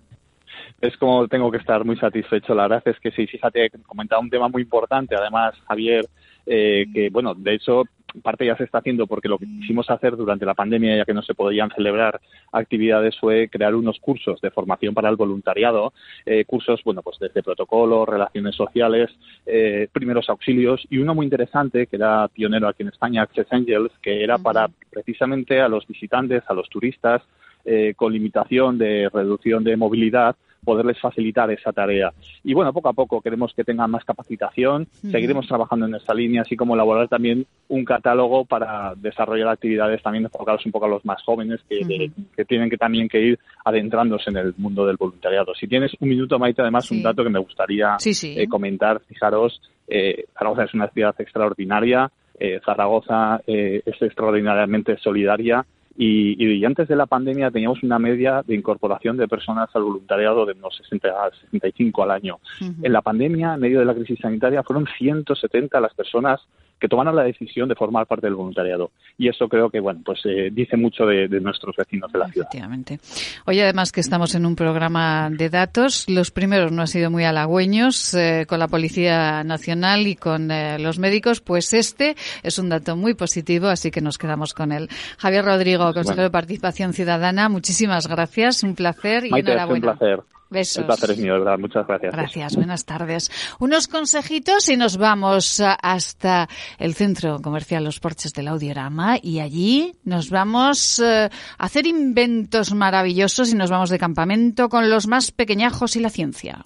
es como tengo que estar muy satisfecho. La verdad es que sí, fíjate, comentaba un tema muy importante, además, Javier, eh, que bueno, de hecho, parte ya se está haciendo porque lo que quisimos hacer durante la pandemia, ya que no se podían celebrar actividades, fue crear unos cursos de formación para el voluntariado, eh, cursos, bueno, pues desde protocolo, relaciones sociales, eh, primeros auxilios y uno muy interesante que era pionero aquí en España, Access Angels, que era para precisamente a los visitantes, a los turistas, eh, con limitación de reducción de movilidad, poderles facilitar esa tarea. Y bueno, poco a poco queremos que tengan más capacitación, seguiremos trabajando en esta línea, así como elaborar también un catálogo para desarrollar actividades también enfocadas un poco a los más jóvenes que, que tienen que también que ir adentrándose en el mundo del voluntariado. Si tienes un minuto, Maite, además un dato que me gustaría eh, comentar, fijaros, eh, Zaragoza es una ciudad extraordinaria, eh, Zaragoza es extraordinariamente solidaria y, antes de la pandemia teníamos una media de incorporación de personas al voluntariado de unos 60 a 65 al año. En la pandemia, en medio de la crisis sanitaria, fueron 170 las personas que tomaron la decisión de formar parte del voluntariado. Y eso creo que, bueno, pues eh, dice mucho de, nuestros vecinos de la ciudad. Efectivamente. Hoy, además, que estamos en un programa de datos, los primeros no han sido muy halagüeños eh, con la Policía Nacional y con eh, los médicos, pues este es un dato muy positivo, así que nos quedamos con él. Javier Rodrigo, consejero de Participación Ciudadana, muchísimas gracias, un placer y enhorabuena. un placer. Besos. El placer es mío, ¿verdad? Muchas gracias. Gracias, buenas tardes. Unos consejitos y nos vamos hasta el centro comercial Los Porches del Audiorama y allí nos vamos eh, a hacer inventos maravillosos y nos vamos de campamento con los más pequeñajos y la ciencia.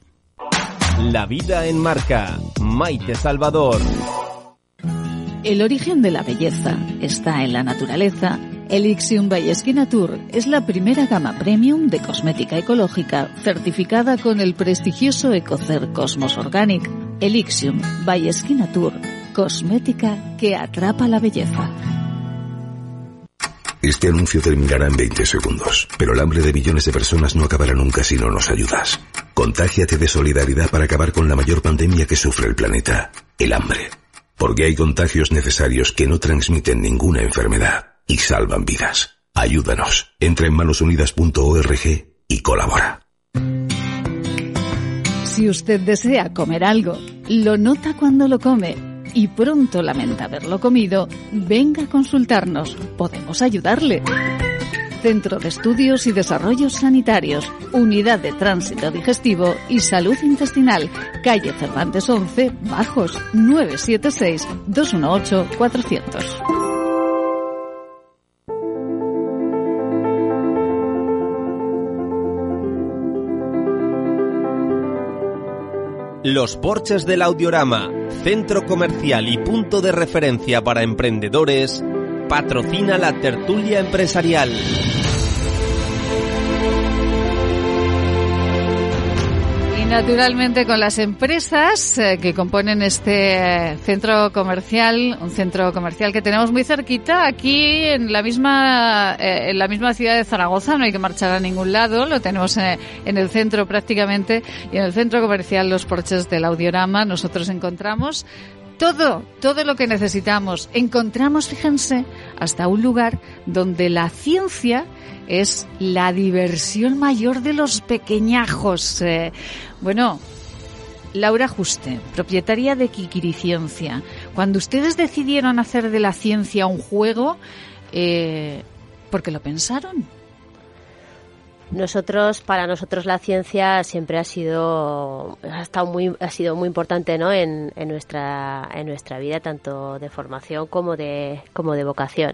La vida en marca. Maite Salvador. El origen de la belleza está en la naturaleza Elixium by Tour es la primera gama premium de cosmética ecológica certificada con el prestigioso Ecocer Cosmos Organic. Elixium by Tour, cosmética que atrapa la belleza. Este anuncio terminará en 20 segundos, pero el hambre de millones de personas no acabará nunca si no nos ayudas. Contágiate de solidaridad para acabar con la mayor pandemia que sufre el planeta, el hambre. Porque hay contagios necesarios que no transmiten ninguna enfermedad y salvan vidas. Ayúdanos. Entra en manosunidas.org y colabora. Si usted desea comer algo, lo nota cuando lo come y pronto lamenta haberlo comido, venga a consultarnos. Podemos ayudarle. Centro de Estudios y Desarrollos Sanitarios, Unidad de Tránsito Digestivo y Salud Intestinal, calle Cervantes 11, Bajos, 976 Los Porches del Audiorama, centro comercial y punto de referencia para emprendedores, patrocina la tertulia empresarial. Naturalmente con las empresas eh, que componen este centro comercial, un centro comercial que tenemos muy cerquita, aquí en la misma eh, en la misma ciudad de Zaragoza, no hay que marchar a ningún lado, lo tenemos en, eh, en el centro prácticamente y en el centro comercial Los Porches del Audiorama nosotros encontramos todo, todo lo que necesitamos. Encontramos, fíjense, hasta un lugar donde la ciencia es la diversión mayor de los pequeñajos. Eh, bueno, Laura Juste, propietaria de Kikiri Ciencia. Cuando ustedes decidieron hacer de la ciencia un juego, eh, ¿por qué lo pensaron? Nosotros, para nosotros la ciencia siempre ha sido, ha estado muy, ha sido muy importante, ¿no? En, en nuestra, en nuestra vida, tanto de formación como de, como de vocación.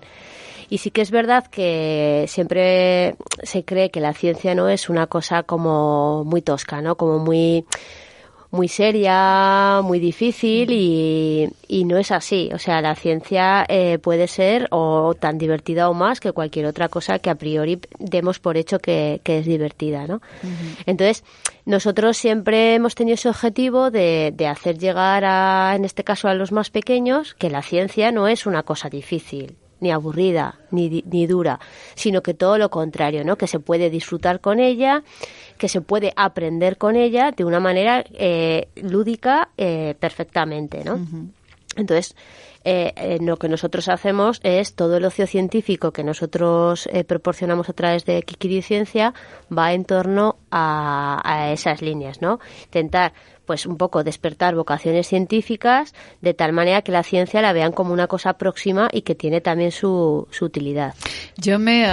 Y sí que es verdad que siempre se cree que la ciencia no es una cosa como muy tosca, ¿no? Como muy muy seria, muy difícil y, y, no es así. O sea, la ciencia eh, puede ser o tan divertida o más que cualquier otra cosa que a priori demos por hecho que, que es divertida, ¿no? Entonces, nosotros siempre hemos tenido ese objetivo de, de hacer llegar a, en este caso, a los más pequeños que la ciencia no es una cosa difícil ni aburrida, ni, ni dura, sino que todo lo contrario, ¿no? Que se puede disfrutar con ella, que se puede aprender con ella de una manera eh, lúdica eh, perfectamente, ¿no? Entonces, eh, lo que nosotros hacemos es todo el ocio científico que nosotros proporcionamos a través de Kikiri Ciencia va en torno a, a esas líneas, ¿no? Intentar pues un poco despertar vocaciones científicas de tal manera que la ciencia la vean como una cosa próxima y que tiene también su, su utilidad. Yo me,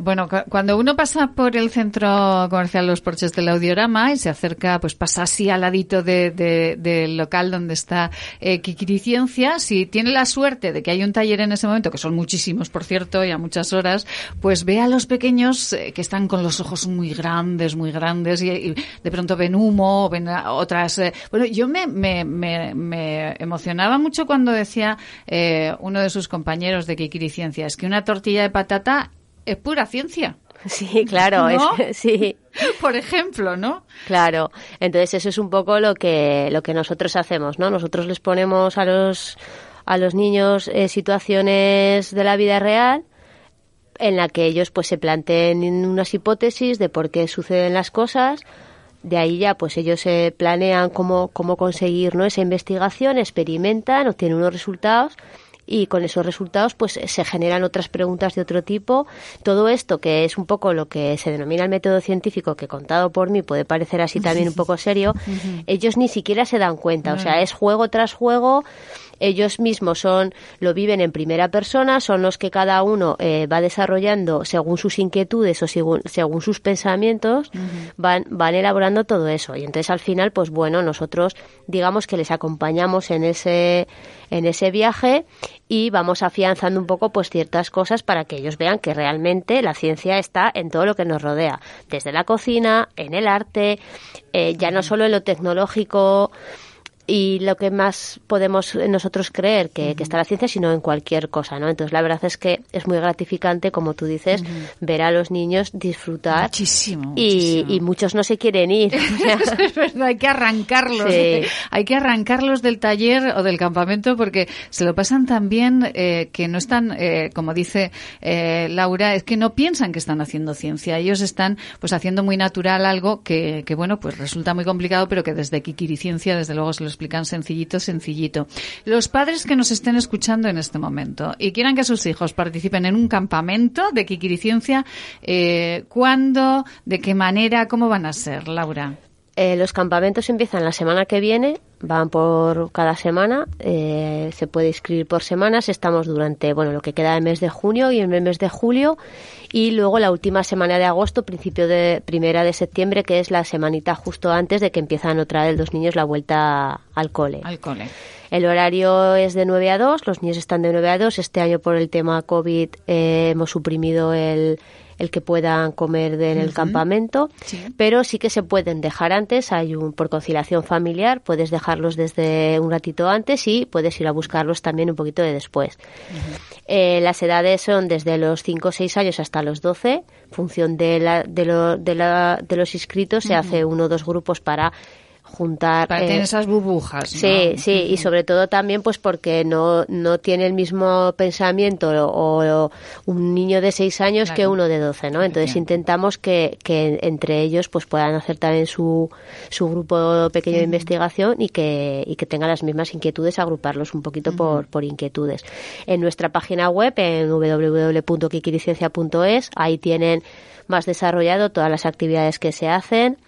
bueno, cuando uno pasa por el centro comercial Los Porches del Audiorama y se acerca, pues pasa así al ladito de, del local donde está eh, Ciencia, si tiene la suerte de que hay un taller en ese momento, que son muchísimos, por cierto, y a muchas horas, pues ve a los pequeños eh, que están con los ojos muy grandes, muy grandes, y, de pronto ven humo, ven otras. Eh, bueno, yo me, me, me, emocionaba mucho cuando decía eh, uno de sus compañeros de Ciencia, es que una tortilla de patata es pura ciencia. Sí, claro, sí. Por ejemplo, ¿no? Claro. Entonces eso es un poco lo que lo que nosotros hacemos, ¿no? Nosotros les ponemos a los a los niños eh, situaciones de la vida real en la que ellos pues se planteen unas hipótesis de por qué suceden las cosas de ahí ya pues ellos se planean cómo, cómo conseguir ¿no? esa investigación, experimentan, obtienen unos resultados y con esos resultados pues se generan otras preguntas de otro tipo. Todo esto que es un poco lo que se denomina el método científico, que contado por mí puede parecer así también un poco serio, ellos ni siquiera se dan cuenta, o sea, es juego tras juego ellos mismos son lo viven en primera persona, son los que cada uno eh, va desarrollando según sus inquietudes o según, según sus pensamientos, van, van elaborando todo eso. Y entonces al final, pues bueno, nosotros digamos que les acompañamos en ese, en ese viaje y vamos afianzando un poco pues ciertas cosas para que ellos vean que realmente la ciencia está en todo lo que nos rodea, desde la cocina, en el arte, eh, ya no solo en lo tecnológico, y lo que más podemos nosotros creer que, está la ciencia, sino en cualquier cosa, ¿no? Entonces la verdad es que es muy gratificante, como tú dices, ver a los niños disfrutar. Muchísimo, Y, muchos no se quieren ir. es verdad, hay que arrancarlos. Hay que arrancarlos del taller o del campamento porque se lo pasan tan bien eh, que no están, eh, como dice eh, Laura, es que no piensan que están haciendo ciencia. Ellos están pues haciendo muy natural algo que, que bueno, pues resulta muy complicado, pero que desde Kikiri Ciencia, desde luego, se los explican sencillito, sencillito. Los padres que nos estén escuchando en este momento y quieran que sus hijos participen en un campamento de Kikiriciencia, eh, ¿cuándo, de qué manera, cómo van a ser, Laura? Eh, los campamentos empiezan la semana que viene, van por cada semana, eh, se puede inscribir por semanas, estamos durante bueno lo que queda del mes de junio y en el mes de julio y luego la última semana de agosto, principio de primera de septiembre, que es la semanita justo antes de que empiezan otra vez los niños la vuelta al cole. Al cole. El horario es de 9 a 2, los niños están de 9 a 2. Este año por el tema COVID eh, hemos suprimido el, el que puedan comer en el campamento, pero sí que se pueden dejar antes, hay un por conciliación familiar, puedes dejarlos desde un ratito antes y puedes ir a buscarlos también un poquito de después. Eh, las edades son desde los 5 o 6 años hasta los 12, función de, la, de, lo, de, la, de los inscritos, se hace uno o dos grupos para juntar para tener eh, esas burbujas sí sí y sobre todo también pues porque no no tiene el mismo pensamiento o, un niño de seis años que uno de doce no entonces intentamos que, que, entre ellos pues puedan hacer también su, su grupo pequeño de investigación y que y que tengan las mismas inquietudes agruparlos un poquito por por inquietudes. En nuestra página web en www.kikiriciencia.es ahí tienen más desarrollado todas las actividades que se hacen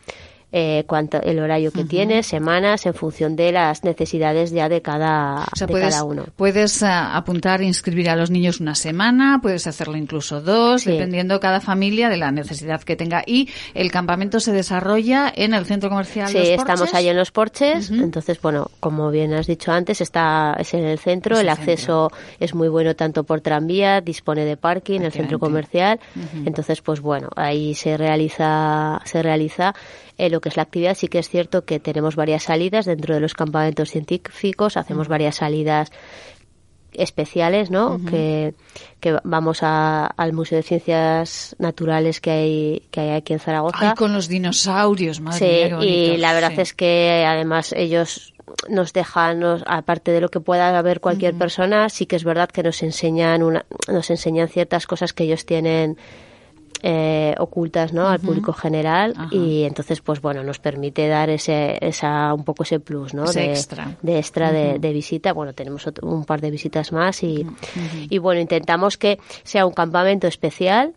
eh, cuánto, el horario que tiene, semanas, en función de las necesidades ya de cada, cada uno. Puedes uh, apuntar, inscribir a los niños una semana, puedes hacerlo incluso dos, dependiendo cada familia de la necesidad que tenga. Y el campamento se desarrolla en el centro comercial. Sí, estamos ahí en los porches. Entonces, bueno, como bien has dicho antes, está es en el centro. el, acceso es muy bueno tanto por tranvía, dispone de parking, el centro comercial. Entonces, pues bueno, ahí se realiza se realiza eh, lo que es la actividad, sí que es cierto que tenemos varias salidas dentro de los campamentos científicos, hacemos varias salidas especiales, ¿no? que, que, vamos al Museo de Ciencias Naturales que hay, que hay aquí en Zaragoza. Ay, con los dinosaurios, madre Sí, y la verdad es que además ellos nos dejan, aparte de lo que pueda ver cualquier persona, sí que es verdad que nos enseñan una, nos enseñan ciertas cosas que ellos tienen eh, ocultas ¿no? al público general y entonces pues bueno nos permite dar ese esa un poco ese plus ¿no? de extra. de extra de, visita. Bueno tenemos un par de visitas más y, y bueno intentamos que sea un campamento especial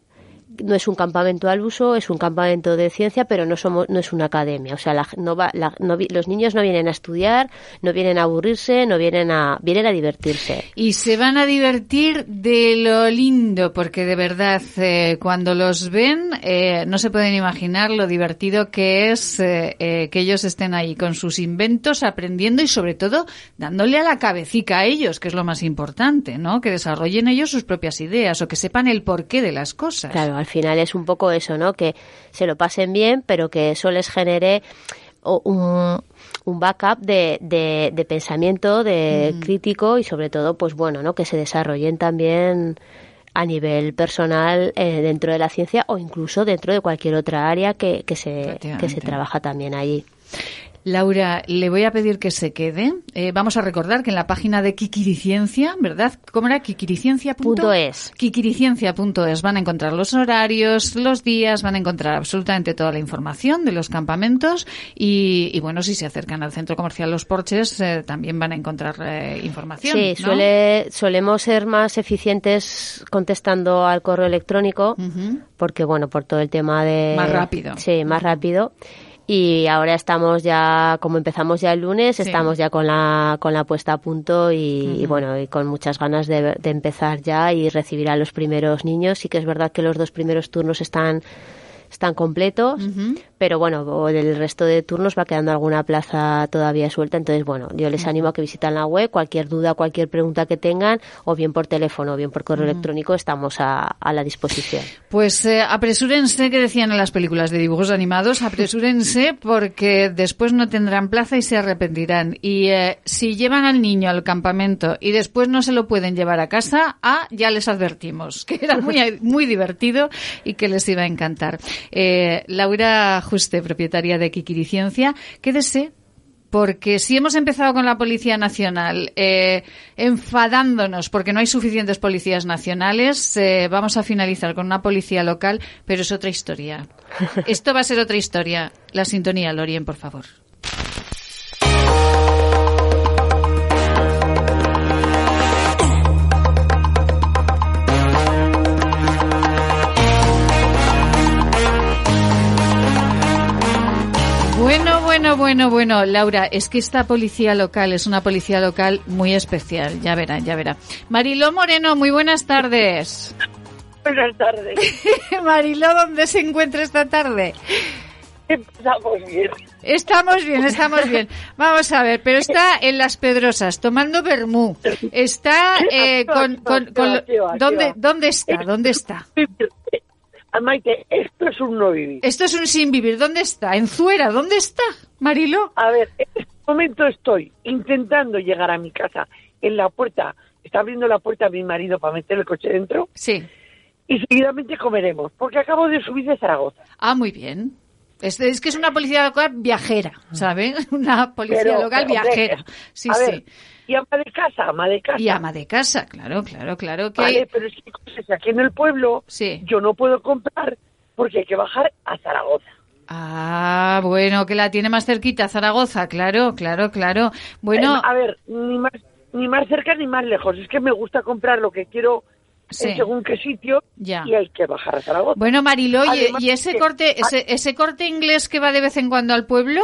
no es un campamento al uso, es un campamento de ciencia, pero no somos, no es una academia. O sea, la, no va, la, no, los niños no vienen a estudiar, no vienen a aburrirse, no vienen a, vienen a divertirse. Y se van a divertir de lo lindo, porque de verdad, eh, cuando los ven, eh, no se pueden imaginar lo divertido que es eh, eh, que ellos estén ahí con sus inventos, aprendiendo y sobre todo dándole a la cabecita a ellos, que es lo más importante, ¿no? Que desarrollen ellos sus propias ideas o que sepan el porqué de las cosas. Claro, al final es un poco eso, ¿no? Que se lo pasen bien, pero que eso les genere un, un backup de, de, pensamiento, de crítico y sobre todo, pues bueno, ¿no? Que se desarrollen también a nivel personal eh, dentro de la ciencia o incluso dentro de cualquier otra área que, que se, que se trabaja también allí. Laura, le voy a pedir que se quede. Eh, vamos a recordar que en la página de Kikiriciencia, ¿verdad? ¿Cómo era? Kikiriciencia.es. Kikiriciencia.es van a encontrar los horarios, los días, van a encontrar absolutamente toda la información de los campamentos y, bueno, si se acercan al centro comercial Los Porches eh, también van a encontrar eh, información. Sí, suele, solemos ser más eficientes contestando al correo electrónico porque, bueno, por todo el tema de... Más rápido. Sí, más rápido y ahora estamos ya, como empezamos ya el lunes, estamos ya con la, con la puesta a punto y, bueno, y con muchas ganas de, de, empezar ya y recibir a los primeros niños. Sí que es verdad que los dos primeros turnos están están completos, pero bueno, del resto de turnos va quedando alguna plaza todavía suelta. Entonces, bueno, yo les animo a que visiten la web, cualquier duda, cualquier pregunta que tengan, o bien por teléfono o bien por correo electrónico, estamos a, la disposición. Pues eh, apresúrense, que decían en las películas de dibujos animados, apresúrense porque después no tendrán plaza y se arrepentirán. Y eh, si llevan al niño al campamento y después no se lo pueden llevar a casa, ah, ya les advertimos que era muy, muy divertido y que les iba a encantar. Eh, Laura Juste, propietaria de Kikiriciencia, quédese porque si hemos empezado con la Policía Nacional eh, enfadándonos porque no hay suficientes policías nacionales, eh, vamos a finalizar con una policía local, pero es otra historia. Esto va a ser otra historia. La sintonía, Lorien, por favor. Bueno, bueno, bueno, Laura, es que esta policía local es una policía local muy especial, ya verán, ya verá. Mariló Moreno, muy buenas tardes. Buenas tardes. Mariló, ¿dónde se encuentra esta tarde? Estamos bien. Estamos bien, estamos bien. Vamos a ver, pero está en Las Pedrosas tomando vermú. Está eh, con... con, ¿dónde, ¿Dónde está? ¿Dónde está? Maite, esto es un no vivir. Esto es un sin vivir. ¿Dónde está? ¿En Zuera? ¿Dónde está, Marilo? A ver, en este momento estoy intentando llegar a mi casa. En la puerta, está abriendo la puerta a mi marido para meter el coche dentro. Sí. Y seguidamente comeremos, porque acabo de subir de Zaragoza. Ah, muy bien. Es, que es una policía local viajera, ¿sabe? Una policía local viajera. Sí, sí. Y ama de casa, ama de casa. Y ama de casa, claro, claro, claro. Que vale, pero es que aquí en el pueblo yo no puedo comprar porque hay que bajar a Zaragoza. Ah, bueno, que la tiene más cerquita Zaragoza, claro, claro, claro. Bueno, eh, a ver, ni más ni más cerca ni más lejos. Es que me gusta comprar lo que quiero en según qué sitio y hay que bajar a Zaragoza. Bueno, Marilo, ¿y, ese corte ese, ese corte inglés que va de vez en cuando al pueblo?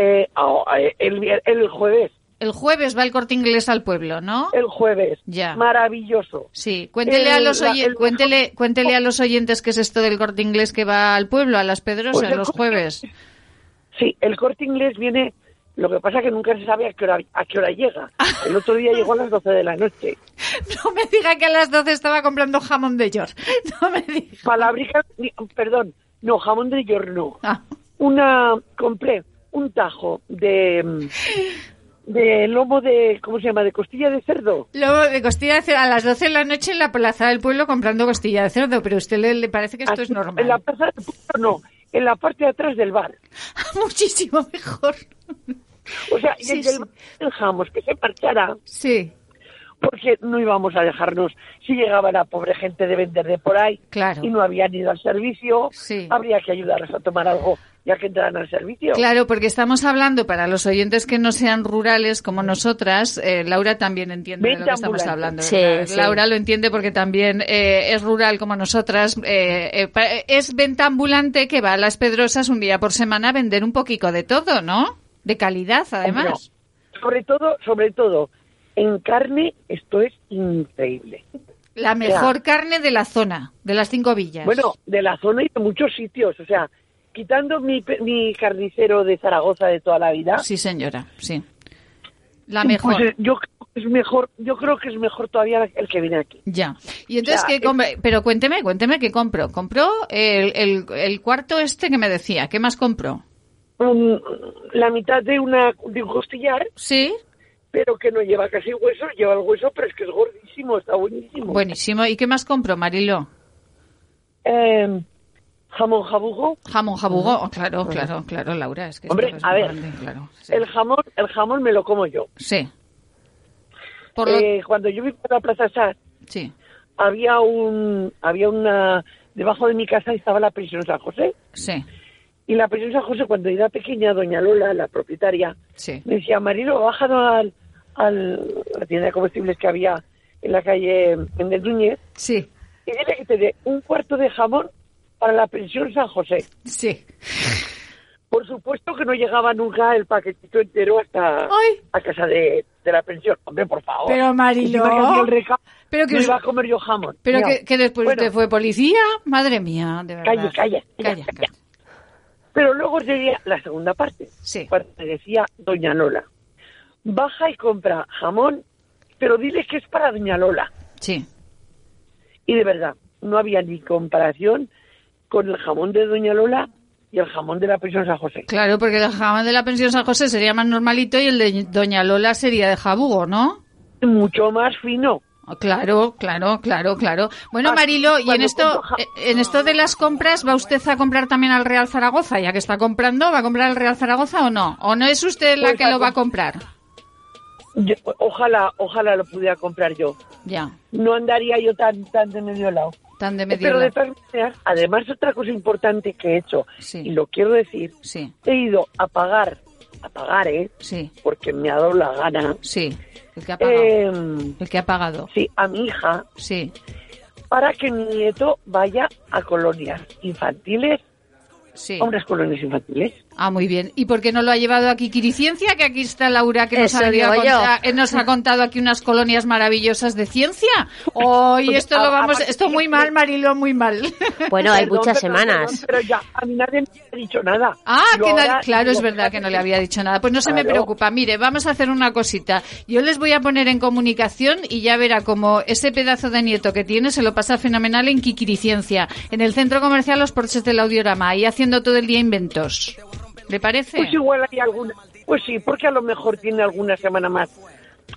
Eh, eh, el, el jueves. El jueves va el corte inglés al pueblo, ¿no? El jueves. Ya. Maravilloso. Sí. Cuéntele, a los cuéntele, cuéntele a los oyentes qué es esto del corte inglés que va al pueblo, a las Pedrosas, pues los jueves. Sí, el corte inglés viene. Lo que pasa es que nunca se sabe a qué hora, a qué hora llega. El otro día llegó a las 12 de la noche. No me diga que a las 12 estaba comprando jamón de york. No me diga. Palabrica, perdón. No, jamón de york no. Ah. Una, compré un tajo de de lomo de, ¿cómo se llama? De costilla de cerdo. Lomo de costilla de cerdo a las 12 de la noche en la plaza del pueblo comprando costilla de cerdo, pero a usted le, parece que esto es normal. En la plaza del pueblo no, en la parte de atrás del bar. Muchísimo mejor. O sea, y el que se marchara. Sí. Porque no íbamos a dejarnos, si llegaba la pobre gente de vender de por ahí claro. y no habían ido al servicio, habría que ayudarles a tomar algo ya que entran al servicio. Claro, porque estamos hablando para los oyentes que no sean rurales como nosotras, eh, Laura también entiende de lo que estamos hablando. Sí, sí. Laura lo entiende porque también eh, es rural como nosotras. eh, eh, es venta ambulante que va a las Pedrosas un día por semana a vender un poquito de todo, ¿no? De calidad, además. Sobre todo, sobre todo, en carne esto es increíble. La mejor carne de la zona, de las cinco villas. Bueno, de la zona y de muchos sitios, o sea, quitando mi, mi carnicero de Zaragoza de toda la vida. Sí, señora, sí. La pues, mejor. eh, yo creo que es mejor, yo creo que es mejor todavía el que viene aquí. Ya. Y entonces, ¿qué es-? Pero cuénteme, cuénteme qué compró. Compró el, el, el cuarto este que me decía. ¿Qué más compró? Um, la mitad de una de un costillar. Sí. Pero que no lleva casi hueso, lleva el hueso, pero es que es gordísimo, está buenísimo. Buenísimo. ¿Y qué más compró, Marilo? Eh, jamón jabugo. Jamón jabugo. Oh, claro, claro, claro, Laura. Es que Hombre, es a ver, grande, claro. el jamón, el jamón me lo como yo. Sí. Por lo- Eh, cuando yo vivía en la Plaza Sar, Sí. había un, había una, debajo de mi casa estaba la pensión San José. Sí. Y la pensión San José, cuando era pequeña, doña Lola, la propietaria, Sí. me decía, Marilo, bájalo al, al, a la tienda de comestibles que había en la calle en el Núñez. Sí. Y dile que te dé un cuarto de jamón para la pensión San José. Sí. Por supuesto que no llegaba nunca el paquetito entero hasta a casa de, de la pensión. Hombre, por favor. Pero, el recado, pero que iba a comer yo jamón. Pero que, que después bueno, usted fue policía. Madre mía, de verdad. Calla, calla, Calla, calla. Pero luego llegué la segunda parte. Sí. Cuando me decía Doña Lola, baja y compra jamón, pero dile que es para Doña Lola. Sí. Y de verdad, no había ni comparación con el jamón de Doña Lola y el jamón de la pensión San José. Claro, porque el jamón de la pensión San José sería más normalito y el de Doña Lola sería de jabugo, ¿no? Mucho más fino. Claro, claro, claro, claro. Bueno, Marilo, y en esto, eh, en esto de las compras, ¿va usted a comprar también al Real Zaragoza? Ya que está comprando, ¿va a comprar al Real Zaragoza o no? ¿O no es usted la que lo va a com- comprar? Yo- ojalá, ojalá lo pudiera comprar yo. Ya, No andaría yo tan, tan de medio lado. tan de medio Pero de todas maneras, además otra cosa importante que he hecho, Sí. y lo quiero decir, Sí, he ido a pagar, a pagar, ¿eh? sí, Porque me ha dado la gana. sí. El que ha pagado. Eh, el que ha pagado. sí, a mi hija, Sí, para que mi nieto vaya a colonias infantiles, sí. a unas colonias infantiles. Ah, muy bien. ¿Y por qué no lo ha llevado aquí Quiriciencia? Que aquí está Laura que nos ha, contar- eh, nos ha contado aquí unas colonias maravillosas de ciencia. Hoy Pues, esto lo vamos, esto muy mal, Marilo, muy mal. Bueno, hay Perdón, muchas perdón, semanas. perdón, pero ya, a mí nadie me ha dicho nada. Ah, na- claro, es verdad que no le había dicho nada. Pues no se me preocupa. Mire, vamos a hacer una cosita. Yo les voy a poner en comunicación y ya verá como ese pedazo de nieto que tiene se lo pasa fenomenal en Kikiriciencia, en el centro comercial Los Porches del Audiorama, ahí haciendo todo el día inventos. ¿Le parece? Pues igual hay alguna. Pues sí, porque a lo mejor tiene alguna semana más.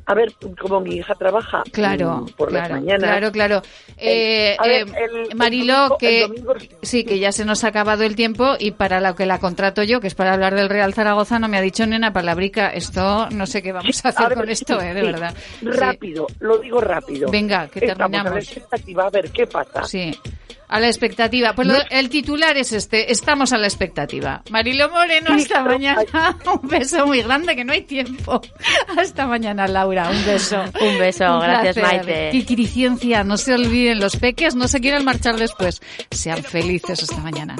A ver, como mi hija trabaja Claro, mm, por las claro, mañanas. claro, claro. Eh, ver, eh, el domingo- que domingo- sí, que ya se nos ha acabado el tiempo y para lo que la contrato yo, que es para hablar del Real Zaragoza, no me ha dicho ni una palabrica. Esto no sé qué vamos a hacer A ver, con esto, eh, de sí, verdad. Sí. Rápido, lo digo rápido. Venga, que Estamos a la terminamos. expectativa, a ver qué pasa. Sí. A la expectativa. Pues lo- el titular es este. Estamos a la expectativa. Marilo Moreno, hasta mañana. Un beso muy grande, que no hay tiempo. Hasta mañana, Laura. Un beso. Un beso, Un gracias. Maite. Kikiriciencia, no se olviden los peques, no se quieran marchar después. Sean felices hasta mañana.